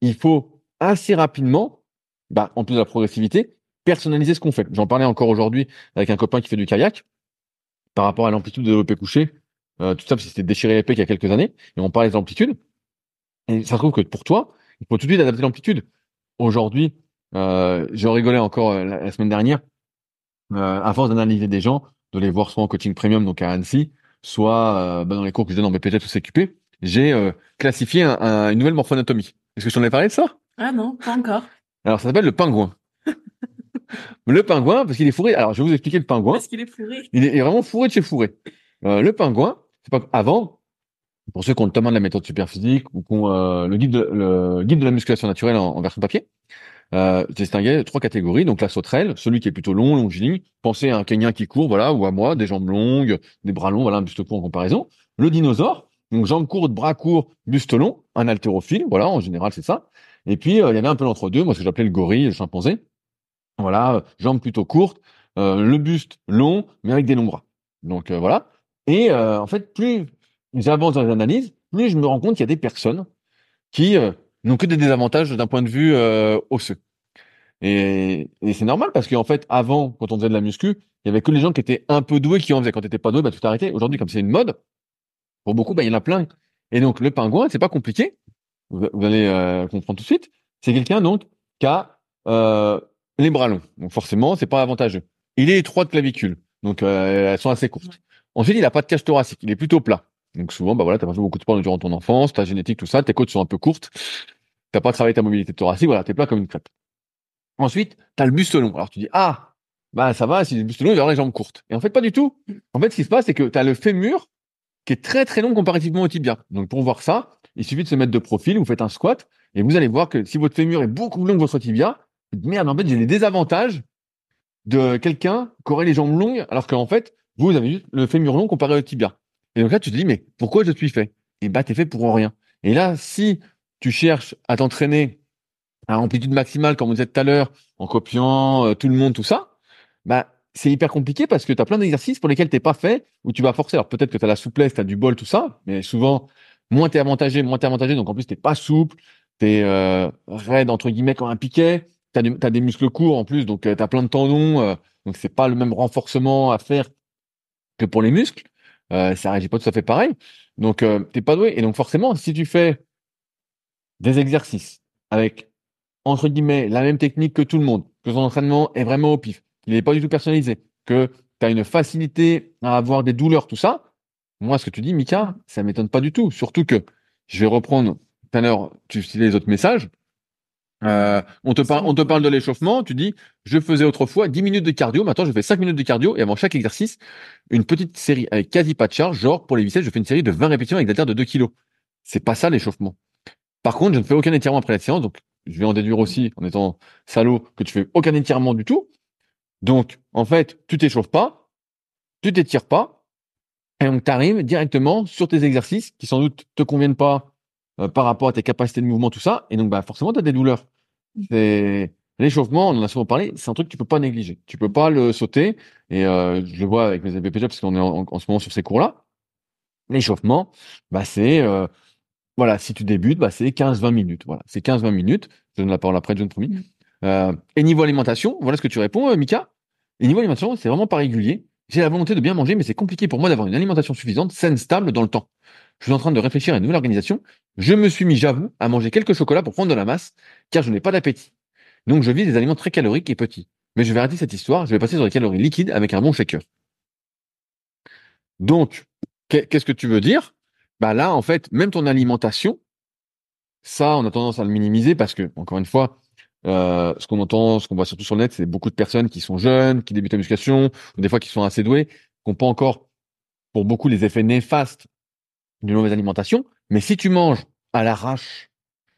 S2: il faut assez rapidement, bah, en plus de la progressivité, personnaliser ce qu'on fait. J'en parlais encore aujourd'hui avec un copain qui fait du kayak, par rapport à l'amplitude de l'OP couché, euh, tout ça, parce que c'était déchiré l'épée il y a quelques années, et on parlait des amplitudes, et ça se trouve que pour toi, il faut tout de suite adapter l'amplitude. Aujourd'hui, euh, je rigolais encore euh, la, la semaine dernière, euh, à force d'analyser des gens, de les voir soit en coaching premium, donc à Annecy, soit euh, bah, dans les cours que je donne en BPT ou CQP, j'ai euh, classifié un- un- une nouvelle morphoanatomie. Est-ce que je t'en ai parlé de ça?
S1: Ah non, pas encore.
S2: Alors, ça s'appelle le pingouin. le pingouin, parce qu'il est fourré. Alors, je vais vous expliquer le pingouin.
S1: Parce qu'il est fourré.
S2: Il est, vraiment fourré de chez fourré. Euh, le pingouin, c'est pas avant, pour ceux qui ont le tome de la méthode superphysique ou qui ont euh, le, guide de, le guide de la musculation naturelle en, en version papier, euh, j'ai distingué trois catégories. Donc la sauterelle, celui qui est plutôt long, longiligne. Pensez à un Kenyan qui court, voilà, ou à moi, des jambes longues, des bras longs, voilà, un buste court en comparaison. Le dinosaure, donc jambes courtes, bras courts, buste long, un haltérophile, voilà, en général c'est ça. Et puis euh, il y avait un peu l'entre-deux, moi ce que j'appelais le gorille, le chimpanzé. Voilà, jambes plutôt courtes, euh, le buste long, mais avec des longs bras. Donc euh, voilà. Et euh, en fait, plus j'avance dans les analyses, plus je me rends compte qu'il y a des personnes qui n'ont que des désavantages d'un point de vue euh, osseux. Et, et c'est normal parce qu'en fait, avant, quand on faisait de la muscu, il y avait que les gens qui étaient un peu doués qui en faisaient. Quand t'étais pas doué, bah, tout arrêté. Aujourd'hui, comme c'est une mode, pour beaucoup, bah, il y en a plein. Et donc, le pingouin, c'est pas compliqué. Vous, vous allez euh, comprendre tout de suite. C'est quelqu'un, donc, qui a euh, les bras longs. Donc, forcément, c'est pas avantageux. Il est étroit de clavicule. Donc, euh, elles sont assez courtes. Ensuite, il a pas de cage thoracique. Il est plutôt plat. Donc, souvent, bah voilà, t'as pas fait beaucoup de sport durant ton enfance, ta génétique, tout ça, tes côtes sont un peu courtes. T'as pas travaillé ta mobilité thoracique, voilà, t'es plat comme une crêpe. Ensuite, tu as le buste long. Alors tu dis, ah, bah ça va, si le buste long, il va avoir les jambes courtes. Et en fait, pas du tout. En fait, ce qui se passe, c'est que tu as le fémur qui est très très long comparativement au tibia. Donc pour voir ça, il suffit de se mettre de profil, vous faites un squat, et vous allez voir que si votre fémur est beaucoup plus long que votre tibia, merde, en fait, j'ai les désavantages de quelqu'un qui aurait les jambes longues, alors qu'en fait, vous avez juste le fémur long comparé au tibia. Et donc là, tu te dis, mais pourquoi je suis fait? Et bah, t'es fait pour rien. Et là, si tu cherches à t'entraîner à amplitude maximale, comme vous disait tout à l'heure, en copiant euh, tout le monde, tout ça, bah, c'est hyper compliqué parce que tu as plein d'exercices pour lesquels t'es pas fait, où tu vas forcer. Alors peut-être que tu as la souplesse, tu as du bol, tout ça, mais souvent, moins t'es avantagé, moins t'es avantagé, donc en plus t'es pas souple, t'es euh, raide, entre guillemets, comme un piquet, t'as t'as des muscles courts en plus, donc euh, t'as plein de tendons, euh, donc c'est pas le même renforcement à faire que pour les muscles. Euh, ça réagit pas tout à fait pareil. Donc t'es pas doué. Et donc forcément, si tu fais des exercices avec entre guillemets la même technique que tout le monde, que son entraînement est vraiment au pif, qu'il n'est pas du tout personnalisé, que tu as une facilité à avoir des douleurs, tout ça, moi, ce que tu dis, Mika, ça m'étonne pas du tout. Surtout que je vais reprendre tout à l'heure, tu citais les autres messages. Euh, on te parle, de l'échauffement. Tu dis, je faisais autrefois 10 minutes de cardio. Maintenant, je fais 5 minutes de cardio et avant chaque exercice, une petite série avec quasi pas de charge. Genre, pour les biceps, je fais une série de 20 répétitions avec des de 2 kilos. C'est pas ça l'échauffement. Par contre, je ne fais aucun étirement après la séance. Donc, je vais en déduire aussi, en étant salaud, que tu fais aucun étirement du tout. Donc, en fait, tu t'échauffes pas, tu t'étires pas, et donc tu arrives directement sur tes exercices qui sans doute te conviennent pas euh, par rapport à tes capacités de mouvement, tout ça. Et donc, bah, forcément, tu as des douleurs. L'échauffement, on en a souvent parlé, c'est un truc que tu peux pas négliger. Tu peux pas le sauter. Et euh, je le vois avec mes ABPJ parce qu'on est en, ce moment sur ces cours-là. L'échauffement, bah, c'est euh, voilà, si tu débutes, bah, c'est 15-20 minutes. Voilà, c'est 15-20 minutes. Je donne la parole après, John promis. Mmh. Euh, et niveau alimentation, voilà ce que tu réponds, euh, Mika. Et niveau alimentation, c'est vraiment pas régulier. J'ai la volonté de bien manger, mais c'est compliqué pour moi d'avoir une alimentation suffisante, saine, stable dans le temps. Je suis en train de réfléchir à une nouvelle organisation. Je me suis mis, j'avoue, à manger quelques chocolats pour prendre de la masse, car je n'ai pas d'appétit. Donc je vis des aliments très caloriques et petits. Mais je vais arrêter cette histoire, je vais passer sur des calories liquides avec un bon shaker. Donc, qu'est-ce que tu veux dire? Bah là, en fait, même ton alimentation, ça, on a tendance à le minimiser parce que, encore une fois, euh, ce qu'on entend, ce qu'on voit surtout sur le net, c'est beaucoup de personnes qui sont jeunes, qui débutent la musculation, ou des fois qui sont assez douées, qui n'ont pas encore, pour beaucoup, les effets néfastes d'une mauvaise alimentation. Mais si tu manges à l'arrache,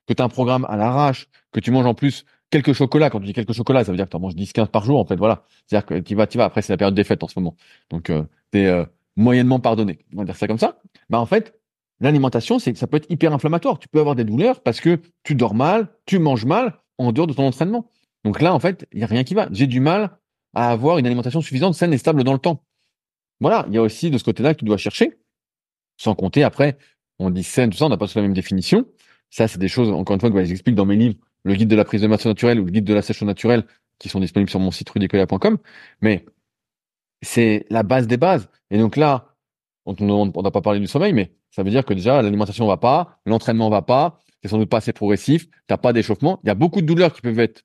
S2: que tu as un programme à l'arrache, que tu manges en plus quelques chocolats, quand tu dis quelques chocolats, ça veut dire que tu en manges 10-15 par jour, en fait, voilà. C'est-à-dire que tu vas, tu vas, après, c'est la période des fêtes en ce moment. Donc, euh, tu es euh, moyennement pardonné. On va dire ça comme ça. Bah, en fait, l'alimentation, c'est ça peut être hyper inflammatoire. Tu peux avoir des douleurs parce que tu dors mal, tu manges mal en dehors de ton entraînement. Donc là, en fait, il n'y a rien qui va. J'ai du mal à avoir une alimentation suffisante, saine et stable dans le temps. Voilà, il y a aussi de ce côté-là que tu dois chercher. Sans compter, après, on dit saine, tout ça, on n'a pas la même définition. Ça, c'est des choses, encore une fois, que j'explique dans mes livres, le guide de la prise de masse naturelle ou le guide de la sèche naturelle, qui sont disponibles sur mon site rudicoya.com. Mais c'est la base des bases. Et donc là, on n'a pas parlé du sommeil, mais ça veut dire que déjà, l'alimentation va pas, l'entraînement va pas, c'est sans doute pas assez progressif, t'as pas d'échauffement. Il y a beaucoup de douleurs qui peuvent être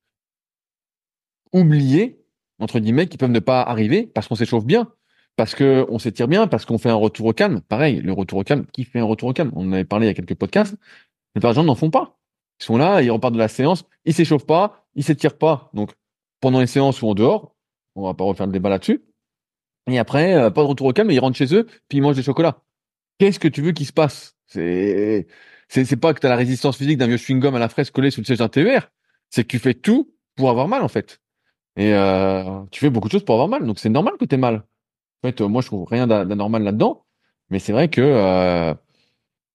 S2: oubliées, entre guillemets, qui peuvent ne pas arriver parce qu'on s'échauffe bien parce que on s'étire bien, parce qu'on fait un retour au calme. Pareil, le retour au calme, qui fait un retour au calme? On en avait parlé il y a quelques podcasts. Les gens n'en font pas. Ils sont là, ils repartent de la séance, ils s'échauffent pas, ils s'étirent pas. Donc pendant les séances ou en dehors, on va pas refaire le débat là-dessus. Et après, euh, pas de retour au calme, ils rentrent chez eux, puis ils mangent des chocolats. Qu'est-ce que tu veux qu'il se passe? C'est c'est pas que tu as la résistance physique d'un vieux chewing-gum à la fraise collé sous le siège d'un TER. C'est que tu fais tout pour avoir mal en fait. Et euh, tu fais beaucoup de choses pour avoir mal. Donc c'est normal que tu aies mal. En fait, moi, je trouve rien d'anormal là-dedans. Mais c'est vrai que euh,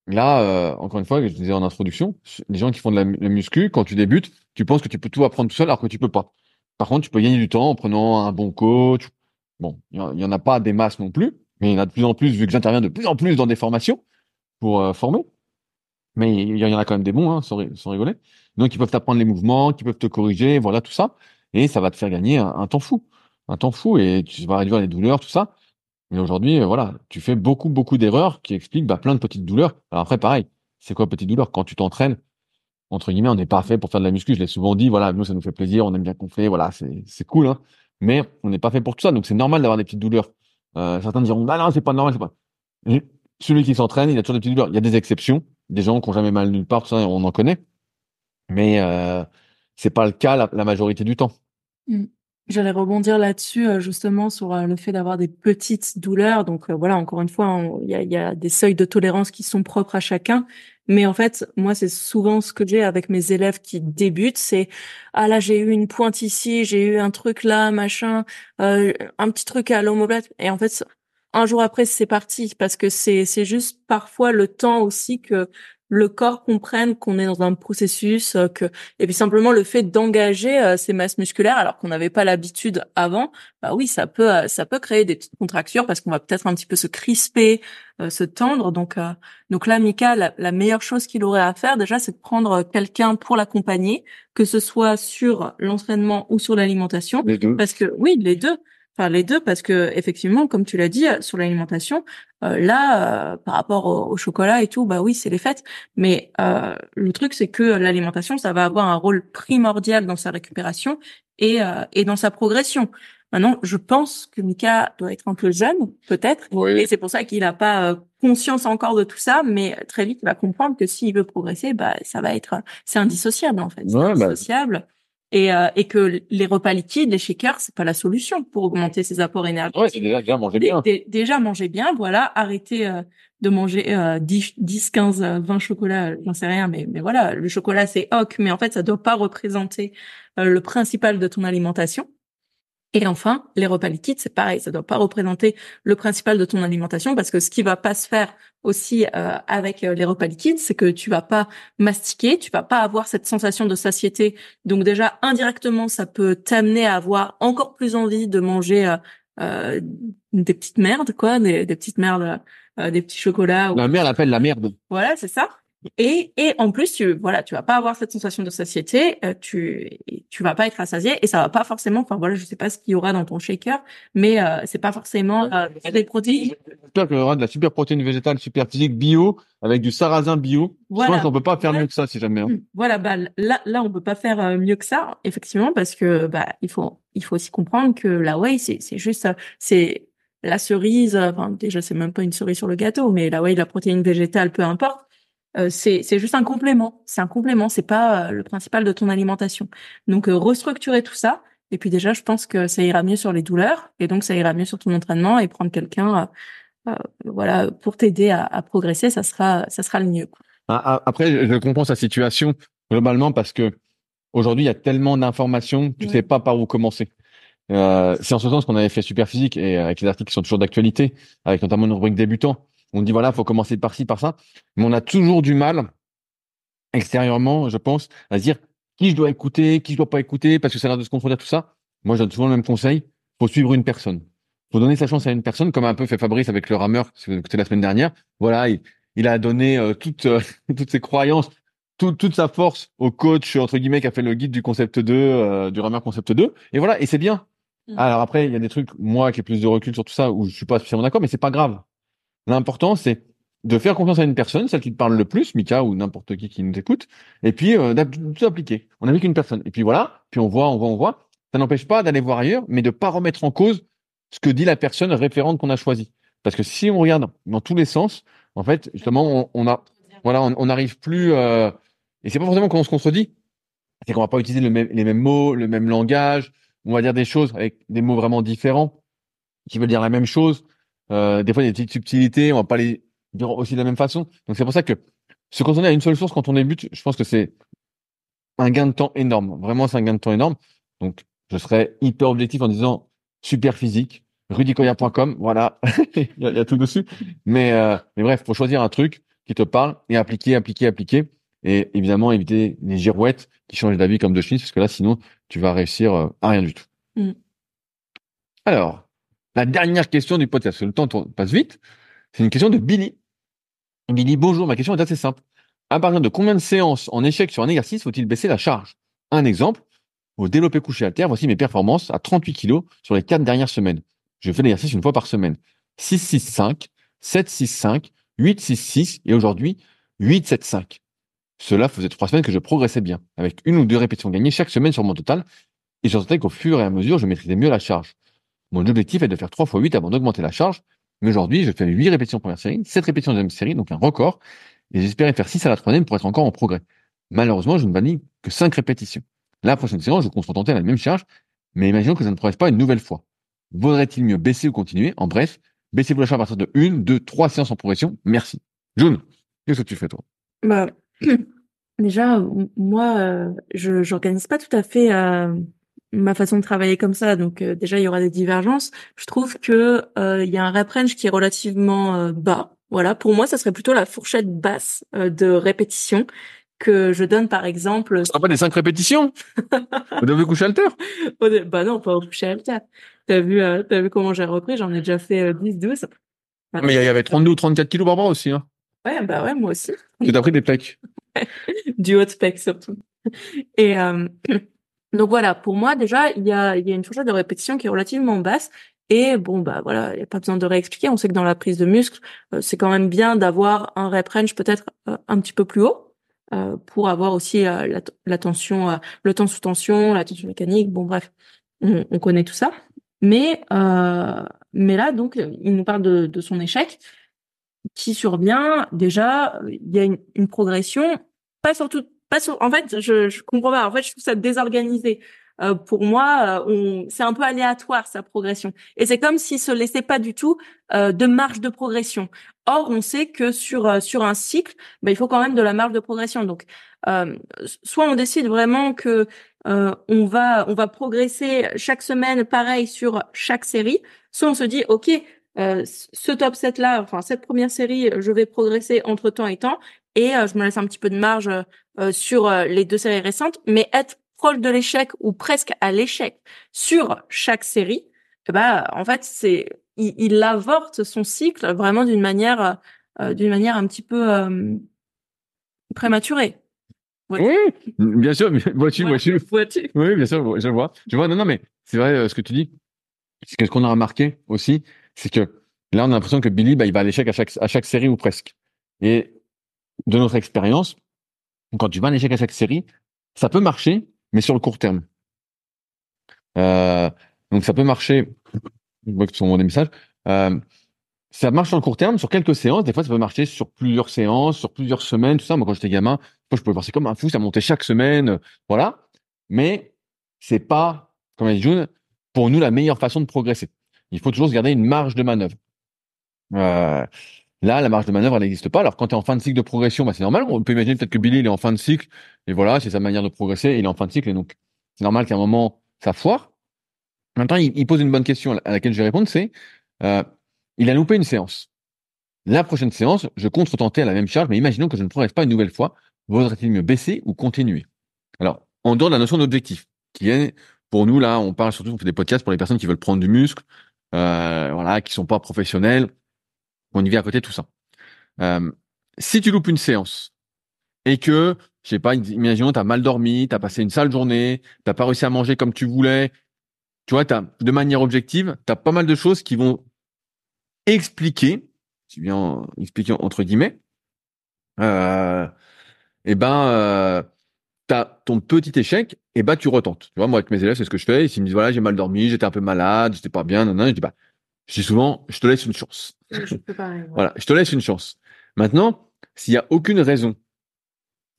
S2: là, euh, encore une fois, je disais en introduction, les gens qui font de la, muscu, quand tu débutes, tu penses que tu peux tout apprendre tout seul alors que tu peux pas. Par contre, tu peux gagner du temps en prenant un bon coach. Bon, il y, en a pas des masses non plus, mais il y en a de plus en plus vu que j'interviens de plus en plus dans des formations pour euh, former. Mais il y en a quand même des bons, hein, sans, rigoler. Donc, ils peuvent t'apprendre les mouvements, qui peuvent te corriger, voilà tout ça, et ça va te faire gagner un temps fou un temps fou et tu vas réduire les douleurs, tout ça. Mais aujourd'hui, euh, voilà, tu fais beaucoup, beaucoup d'erreurs qui expliquent bah, plein de petites douleurs. Alors après, pareil, c'est quoi petite douleur? Quand tu t'entraînes, entre guillemets, on n'est pas fait pour faire de la muscu. Je l'ai souvent dit, voilà, nous, ça nous fait plaisir, on aime bien gonfler, voilà, c'est cool, hein. Mais on n'est pas fait pour tout ça, donc c'est normal d'avoir des petites douleurs. Euh, certains diront, ah non, c'est pas normal, c'est pas. Celui qui s'entraîne, il a toujours des petites douleurs. Il y a des exceptions, des gens qui ont jamais mal nulle part, ça, on en connaît. Mais euh, c'est pas le cas la, majorité du temps.
S1: Mmh. J'allais rebondir là-dessus euh, justement sur euh, le fait d'avoir des petites douleurs. Donc euh, voilà, encore une fois, il y a, y a, des seuils de tolérance qui sont propres à chacun. Mais en fait, moi, c'est souvent ce que j'ai avec mes élèves qui débutent, c'est ah là j'ai eu une pointe ici, j'ai eu un truc là, machin, un petit truc à l'omoplate. Et en fait, un jour après, c'est parti parce que c'est c'est juste parfois le temps aussi que le corps comprenne qu'on est dans un processus euh, que et puis simplement le fait d'engager euh, ces masses musculaires alors qu'on n'avait pas l'habitude avant bah oui ça peut euh, ça peut créer des petites contractures parce qu'on va peut-être un petit peu se crisper se tendre. Donc donc là Mika la, la meilleure chose qu'il aurait à faire déjà c'est de prendre quelqu'un pour l'accompagner que ce soit sur l'entraînement ou sur l'alimentation parce que oui les deux les deux parce que effectivement, comme tu l'as dit euh, sur l'alimentation, euh, là, euh, par rapport au, chocolat et tout, bah oui, c'est les fêtes. Mais le truc, c'est que l'alimentation, ça va avoir un rôle primordial dans sa récupération et, et dans sa progression. Maintenant, je pense que Mika doit être un peu jeune, peut-être, et c'est pour ça qu'il n'a pas euh, conscience encore de tout ça, mais très vite, il va comprendre que s'il veut progresser, bah, ça va être, c'est indissociable en fait, c'est bah, indissociable et, euh, et que les repas liquides, les shakers, c'est pas la solution pour augmenter ses apports énergétiques.
S2: Ouais, c'est déjà bien manger bien.
S1: déjà manger bien, voilà, arrêter euh, de manger euh, 10, 10, 15, 20 chocolats, j'en sais rien, mais mais voilà, le chocolat c'est ok, mais en fait ça doit pas représenter euh, le principal de ton alimentation. Et enfin, les repas liquides, c'est pareil, ça doit pas représenter le principal de ton alimentation parce que ce qui va pas se faire aussi euh, avec euh, les repas liquides, c'est que tu vas pas mastiquer, tu vas pas avoir cette sensation de satiété. Donc déjà indirectement, ça peut t'amener à avoir encore plus envie de manger euh, des petites merdes, quoi, des, petites merdes, des petits chocolats.
S2: La mère l'appelle la merde.
S1: Voilà, c'est ça. Et, et en plus, tu voilà, tu vas pas avoir cette sensation de satiété, euh, tu tu vas pas être rassasié et ça va pas forcément. Enfin voilà, je sais pas ce qu'il y aura dans ton shaker, mais euh, c'est pas forcément euh, des protéines.
S2: J'espère qu'il y aura de la super protéine végétale, super physique bio avec du sarrasin bio. Voilà. Je pense qu'on peut pas faire mieux que ça si jamais. Hein. Mmh.
S1: Voilà, bah là là on peut pas faire euh, mieux que ça effectivement parce que bah il faut il faut aussi comprendre que la whey c'est c'est juste c'est la cerise. Enfin déjà c'est même pas une cerise sur le gâteau, mais la whey la protéine végétale peu importe euh, c'est juste un complément. C'est un complément. C'est pas euh, le principal de ton alimentation. Donc euh, restructurer tout ça. Et puis déjà, je pense que ça ira mieux sur les douleurs. Et donc ça ira mieux sur ton entraînement et prendre quelqu'un, voilà, pour t'aider à, à, progresser. Ça sera ça sera le mieux.
S2: Ah, ah, après, je comprends sa situation globalement parce que aujourd'hui, il y a tellement d'informations, tu sais pas par où commencer. C'est en ce sens qu'on avait fait Super Physique et avec les articles qui sont toujours d'actualité, avec notamment une rubrique débutant, on dit voilà, faut commencer par ci, par ça, mais on a toujours du mal extérieurement, je pense, à se dire qui je dois écouter, qui je dois pas écouter, parce que ça a l'air de se confronter à tout ça. Moi, je donne souvent le même conseil faut suivre une personne. Faut donner sa chance à une personne, comme un peu fait Fabrice avec le rameur, si vous écoutez la semaine dernière. Voilà, il, a donné euh, toutes euh, toutes ses croyances, toute sa force au coach entre guillemets qui a fait le guide du concept 2, euh, du rameur concept 2. Et voilà, et c'est bien. Mmh. Alors après, il y a des trucs, moi qui ai plus de recul sur tout ça, où je suis pas spécialement d'accord, mais c'est pas grave. L'important, c'est de faire confiance à une personne, celle qui te parle le plus, Mika ou n'importe qui qui nous écoute, et puis euh, tout appliquer. On n'a vu qu'une personne. Et puis voilà, puis on voit, on voit, on voit. Ça n'empêche pas d'aller voir ailleurs, mais de pas remettre en cause ce que dit la personne référente qu'on a choisie. Parce que si on regarde dans tous les sens, en fait, justement, on, voilà, on n'arrive plus. Euh, et c'est pas forcément qu'on se contredit. C'est qu'on va pas utiliser les mêmes mots, le même langage. On va dire des choses avec des mots vraiment différents qui veulent dire la même chose. Euh, des fois, il y a des petites subtilités, on va pas les dire aussi de la même façon. Donc c'est pour ça que se cantonner à une seule source quand on débute, je pense que c'est un gain de temps énorme. Vraiment, c'est un gain de temps énorme. Donc, je serais hyper objectif en disant super physique, rudicoya.com, voilà, il, y a, tout dessus. Mais, euh, mais bref, faut choisir un truc qui te parle et appliquer, appliquer, appliquer. Et évidemment, éviter les girouettes qui changent d'avis comme de chemise, parce que là, sinon, tu vas réussir euh, à rien du tout. Mm. Alors, la dernière question du podcast, parce que le temps passe vite, c'est une question de Billy. Billy, bonjour, ma question est assez simple. À partir de combien de séances en échec sur un exercice faut-il baisser la charge? Un exemple, au développé couché à terre, voici mes performances à 38 kg sur les quatre dernières semaines. Je fais l'exercice une fois par semaine. 6, 6, 5, 7, 6, 5, 8, 6, 6 et aujourd'hui 8, 7, 5. Cela faisait trois semaines que je progressais bien, avec une ou deux répétitions gagnées chaque semaine sur mon total, et je sentais qu'au fur et à mesure, je maîtrisais mieux la charge. Mon objectif est de faire 3 fois 8 avant d'augmenter la charge. Mais aujourd'hui, je fais 8 répétitions première série, 7 répétitions deuxième série, donc un record. Et j'espérais faire 6 à la troisième pour être encore en progrès. Malheureusement, je ne valide que 5 répétitions. La prochaine séance, je compte tenter la même charge, mais imaginons que ça ne progresse pas une nouvelle fois. Vaudrait-il mieux baisser ou continuer? En bref, baissez-vous la charge à partir de 1, 2, 3 séances en progression. Merci. June, qu'est-ce que tu fais toi?
S1: Bah, déjà, moi, euh, je n'organise pas tout à fait euh, ma façon de travailler comme ça, donc euh, déjà il y aura des divergences. Je trouve que euh, il y a un rep range qui est relativement euh, bas. Voilà, pour moi, ça serait plutôt la fourchette basse de répétition que je donne par exemple.
S2: Ce sera pas des cinq répétitions? Vous devez coucher alter?
S1: bah non, pas au coucher alter. T'as vu, t'as vu comment j'ai repris? J'en ai déjà fait 10, 12.
S2: Mais il y avait 32 ou 34 kilos par bras aussi. Hein.
S1: Ouais, bah ouais, moi aussi.
S2: Tu as pris des pecs.
S1: du haut de pec surtout. Et donc voilà, pour moi déjà, il y a, y a une fourchette de répétition qui est relativement basse. Et bon, bah voilà, il n'y a pas besoin de réexpliquer. On sait que dans la prise de muscle, euh, c'est quand même bien d'avoir un rep peut-être euh, un petit peu plus haut euh, pour avoir aussi la, tension, le temps sous tension, la tension mécanique. Bon bref, on, connaît tout ça. Mais mais là, donc, il nous parle de, son échec qui survient déjà. Il y a une progression, pas surtout, En fait, je, je comprends pas. En fait, je trouve ça désorganisé. Euh, pour moi, euh, c'est un peu aléatoire sa progression. Et c'est comme s'il se laissait pas du tout euh, de marge de progression. Or, on sait que sur euh, sur un cycle, bah, il faut quand même de la marge de progression. Donc, soit on décide vraiment que on va on va progresser chaque semaine pareil sur chaque série, soit on se dit ok ce top 7 là, enfin cette première série, je vais progresser entre temps et temps et je me laisse un petit peu de marge sur les deux séries récentes, mais être proche de l'échec ou presque à l'échec sur chaque série, bah en fait c'est il, il, avorte son cycle vraiment d'une manière euh, d'une manière un petit peu euh, prématurée.
S2: Oui, bien sûr, vois-tu, vois-tu? Oui, bien sûr, je vois. Je vois. Non, non, mais c'est vrai euh, ce que tu dis. Ce qu'on a remarqué aussi, c'est que là, on a l'impression que Billy, bah, il va à l'échec à chaque, à chaque série ou presque. Et de notre expérience, quand tu vas à l'échec à chaque série, ça peut marcher, mais sur le court terme. Euh, donc ça peut marcher. Je vois que sur mon message. Euh, ça marche sur le court terme, sur quelques séances. Des fois, ça peut marcher sur plusieurs séances, sur plusieurs semaines, tout ça. Moi, quand j'étais gamin, je pouvais voir c'est comme un fou, ça montait chaque semaine, voilà. Mais c'est pas, comme a dit June, pour nous la meilleure façon de progresser. Il faut toujours se garder une marge de manœuvre. Euh, Là, la marge de manœuvre, n'existe pas. Alors, quand tu es en fin de cycle de progression, bah, c'est normal. On peut imaginer peut-être que Billy, il est en fin de cycle. Et voilà, c'est sa manière de progresser. il est en fin de cycle. Et donc, c'est normal qu'à un moment, ça foire. Maintenant, il, il, pose une bonne question à laquelle je vais répondre. C'est, euh, il a loupé une séance. La prochaine séance, je compte retenter à la même charge, mais imaginons que je ne progresse pas une nouvelle fois. Vaudrait-il mieux baisser ou continuer? Alors, en dehors de la notion d'objectif, qui est, pour nous, là, on parle surtout, on fait des podcasts pour les personnes qui veulent prendre du muscle, euh, voilà, qui sont pas professionnels, on y vient à côté tout ça. Euh, si tu loupes une séance et que, je sais pas, imaginons, as mal dormi, tu as passé une sale journée, t'as pas réussi à manger comme tu voulais, tu vois, as, de manière objective, tu as pas mal de choses qui vont expliquer, tu viens expliquer entre guillemets, euh, et ben, euh, as ton petit échec, et ben tu retentes. Tu vois, moi avec mes élèves, c'est ce que je fais. Ils me disent voilà, j'ai mal dormi, j'étais un peu malade, j'étais pas bien, non. Je dis bah, je dis souvent, je te laisse une chance. Je Voilà, je te laisse une chance. Maintenant, s'il y a aucune raison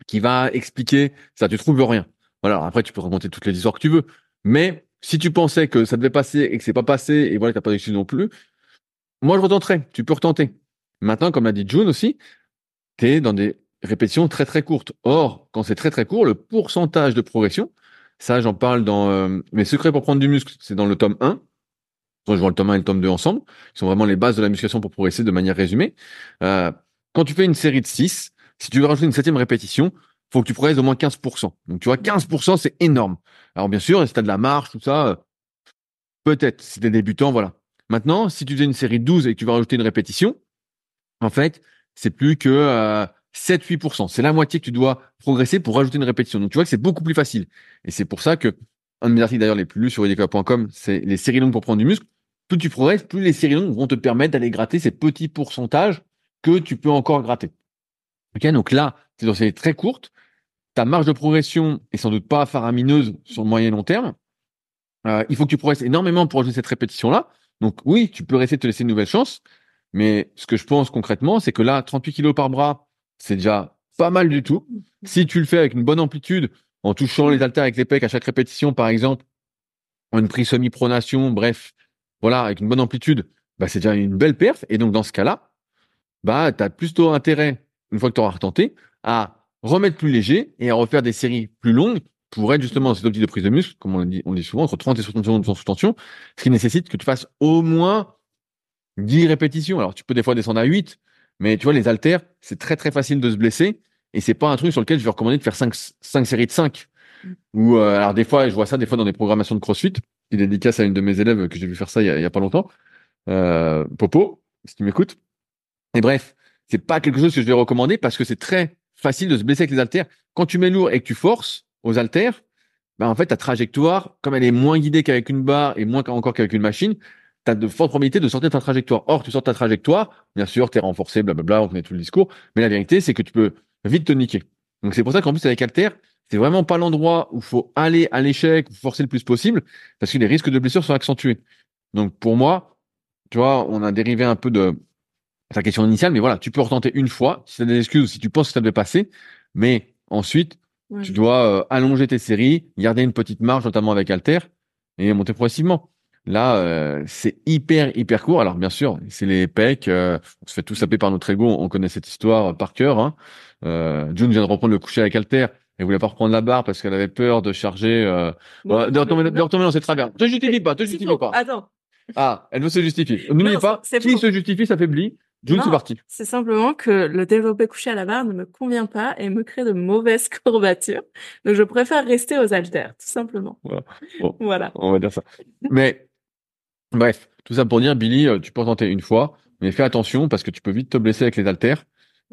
S2: qui va expliquer ça, tu trouves rien. Voilà, après tu peux raconter toutes les histoires que tu veux, mais si tu pensais que ça devait passer et que c'est pas passé et voilà, t'as pas réussi non plus, moi je retenterai. Tu peux retenter. Maintenant, comme l'a dit June aussi, tu es dans des répétitions très très courtes. Or, quand c'est très très court, le pourcentage de progression, ça j'en parle dans euh, mes secrets pour prendre du muscle, c'est dans le tome 1 je vois le tome 1 et le tome 2 ensemble, qui sont vraiment les bases de la musculation pour progresser de manière résumée. Euh, quand tu fais une série de 6, si tu veux rajouter une septième répétition, faut que tu progresses au moins 15%. Donc tu vois, 15%, c'est énorme. Alors bien sûr, si tu as de la marche, tout ça, euh, peut-être, si tu es débutant, voilà. Maintenant, si tu fais une série de 12 et que tu vas rajouter une répétition, en fait, c'est plus que euh, 7-8%. C'est la moitié que tu dois progresser pour rajouter une répétition. Donc tu vois que c'est beaucoup plus facile. Et c'est pour ça que un de mes articles d'ailleurs les plus lus sur edeka.com, c'est les séries longues pour prendre du muscle. Plus tu progresses, plus les séries longues vont te permettre d'aller gratter ces petits pourcentages que tu peux encore gratter. Donc là, c'est dans séries très courtes. Ta marge de progression est sans doute pas faramineuse sur le moyen et long terme. Euh, il faut que tu progresses énormément pour ajouter cette répétition-là. Donc oui, tu peux rester te laisser une nouvelle chance. Mais ce que je pense concrètement, c'est que là, 38 kilos par bras, c'est déjà pas mal du tout. Si tu le fais avec une bonne amplitude, en touchant les haltères avec les pecs à chaque répétition, par exemple, une prise semi-pronation, bref, voilà, avec une bonne amplitude, bah, c'est déjà une belle perf. Et donc, dans ce cas-là, bah, tu as plutôt intérêt, une fois que tu auras retenté, à remettre plus léger et à refaire des séries plus longues pour être justement dans cet objectif de prise de muscle, comme on dit, on dit souvent, entre 30 et 60 secondes sous tension, ce qui nécessite que tu fasses au moins 10 répétitions. Alors, tu peux des fois descendre à 8, mais tu vois, les haltères, c'est très, très facile de se blesser. Et c'est pas un truc sur lequel je vais recommander de faire cinq, cinq séries de 5. Mm. Ou euh, alors des fois, je vois ça des fois dans des programmations de CrossFit. Il dédicace à une de mes élèves que j'ai vu faire ça il y a, il y a pas longtemps. Euh, Popo, si tu m'écoutes. Et bref, c'est pas quelque chose que je vais recommander parce que c'est très facile de se blesser avec les haltères. Quand tu mets lourd et que tu forces aux haltères, ben en fait ta trajectoire, comme elle est moins guidée qu'avec une barre et moins encore qu'avec une machine, tu as de fortes probabilités de sortir de ta trajectoire. Or, tu sors ta trajectoire, bien sûr, tu es renforcé, blablabla, on connaît tout le discours, mais la vérité, c'est que tu peux vite te niquer. Donc c'est pour ça qu'en plus avec Alter, c'est vraiment pas l'endroit où faut aller à l'échec, forcer le plus possible, parce que les risques de blessure sont accentués. Donc pour moi, tu vois, on a dérivé un peu de ta question initiale, mais voilà, tu peux retenter une fois si tu as des excuses ou si tu penses que ça devait passer, mais ensuite, tu dois euh, allonger tes séries, garder une petite marge, notamment avec Alter, et monter progressivement. Là, euh, c'est hyper, hyper court. Alors, bien sûr, c'est les pecs. Euh, on se fait tous taper par notre ego. On connaît cette histoire par cœur. Hein. June vient de reprendre le coucher avec Alter. Elle voulait pas reprendre la barre parce qu'elle avait peur de charger, de, retomber, de, retomber, dans ses travers. Te justifie pas, te justifie pas.
S1: Attends.
S2: Ah, elle veut se justifier. N'oubliez pas, qui se justifie s'affaiblit. June, c'est parti.
S1: C'est simplement que le développé couché à la barre ne me convient pas et me crée de mauvaises courbatures. Donc, je préfère rester aux haltères, tout simplement.
S2: Voilà. voilà. On va dire ça. Mais, bref, tout ça pour dire, Billy, euh, tu peux tenter une fois, mais fais attention parce que tu peux vite te blesser avec les haltères.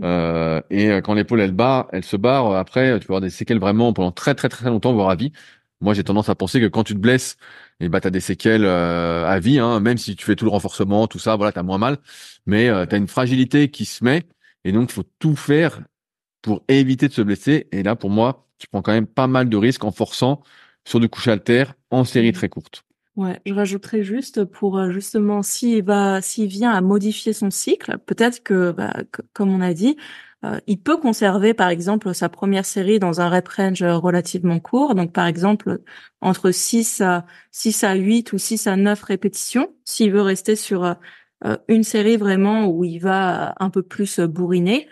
S2: Euh, et euh, quand l'épaule elle bat, elle se barre. Après, tu peux avoir des séquelles vraiment pendant très très très longtemps, voire à vie. Moi, j'ai tendance à penser que quand tu te blesses, et eh bah t'as des séquelles euh, à vie, hein, même si tu fais tout le renforcement, tout ça, voilà, t'as moins mal, mais euh, t'as une fragilité qui se met, et donc faut tout faire pour éviter de se blesser. Et là, pour moi, tu prends quand même pas mal de risques en forçant sur du coucher alter en série mmh. très courte.
S1: Ouais, je rajouterais juste pour euh, justement s'il va, s'il vient à modifier son cycle, peut-être que, bah, comme on a dit, euh, il peut conserver par exemple sa première série dans un rep range relativement court, donc par exemple entre 6 à 6 à 8 ou 6 à 9 répétitions s'il veut rester sur euh, une série vraiment où il va un peu plus bourriner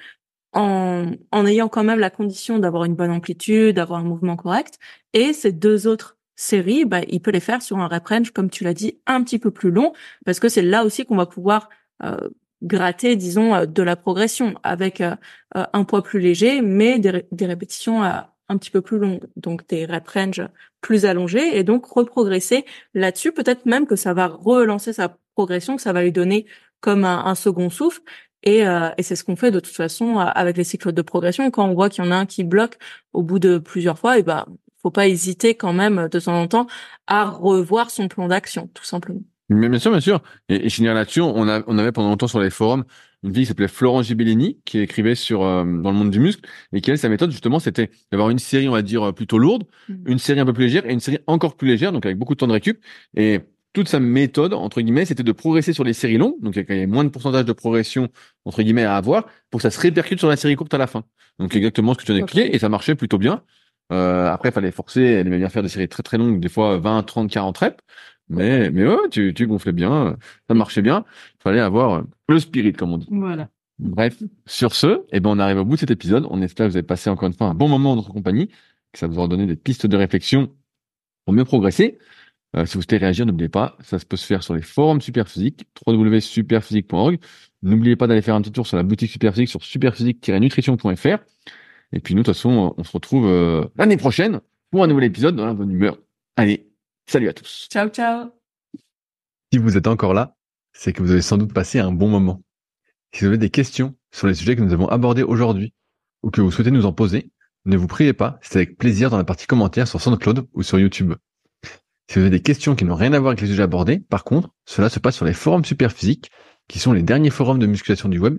S1: en, en ayant quand même la condition d'avoir une bonne amplitude, d'avoir un mouvement correct. Et ces deux autres séries, bah, il peut les faire sur un rep range, comme tu l'as dit, un petit peu plus long, parce que c'est là aussi qu'on va pouvoir euh, gratter, disons, euh, de la progression avec euh, euh, un poids plus léger, mais des, répétitions un petit peu plus longues, donc des rep range plus allongés, et donc reprogresser là-dessus. Peut-être même que ça va relancer sa progression, que ça va lui donner comme un, second souffle. Et, et c'est ce qu'on fait de toute façon avec les cycles de progression. Quand on voit qu'il y en a un qui bloque au bout de plusieurs fois, et ben faut pas hésiter quand même de temps en temps à revoir son plan d'action, tout simplement.
S2: Mais bien sûr, bien sûr. Et, et finir là-dessus, on, a, on avait pendant longtemps sur les forums une fille qui s'appelait Florence Gibellini, qui écrivait sur euh, dans le monde du muscle, et qui elle, sa méthode justement, c'était d'avoir une série, on va dire, plutôt lourde, mmh. une série un peu plus légère, et une série encore plus légère, donc avec beaucoup de temps de récup. Et toute sa méthode, entre guillemets, c'était de progresser sur les séries longues, donc il y avait moins de pourcentage de progression, entre guillemets, à avoir, pour que ça se répercute sur la série courte à la fin. Donc exactement ce que tu as expliqué, et ça marchait plutôt bien. Euh, après, il fallait forcer, elle aimait bien faire des séries très très longues, des fois 20, 30, 40 reps. Mais, mais ouais, tu, tu gonflais bien, ça marchait bien. Il fallait avoir le spirit, comme on dit.
S1: Voilà.
S2: Bref, sur ce, eh ben, on arrive au bout de cet épisode. On espère que vous avez passé encore une fois un bon moment dans notre compagnie, que ça vous aura donné des pistes de réflexion pour mieux progresser. Euh, si vous souhaitez réagir, n'oubliez pas, ça se peut se faire sur les forums Superphysique, www.superphysique.org. N'oubliez pas d'aller faire un petit tour sur la boutique Superphysique sur superphysique-nutrition.fr. Et puis nous, de toute façon, on se retrouve euh, l'année prochaine pour un nouvel épisode dans la bonne humeur. Allez, Salut à tous.
S1: Ciao, ciao.
S2: Si vous êtes encore là, c'est que vous avez sans doute passé un bon moment. Si vous avez des questions sur les sujets que nous avons abordés aujourd'hui ou que vous souhaitez nous en poser, ne vous priez pas, c'est avec plaisir dans la partie commentaires sur SoundCloud ou sur YouTube. Si vous avez des questions qui n'ont rien à voir avec les sujets abordés, par contre, cela se passe sur les forums Superphysique, qui sont les derniers forums de musculation du web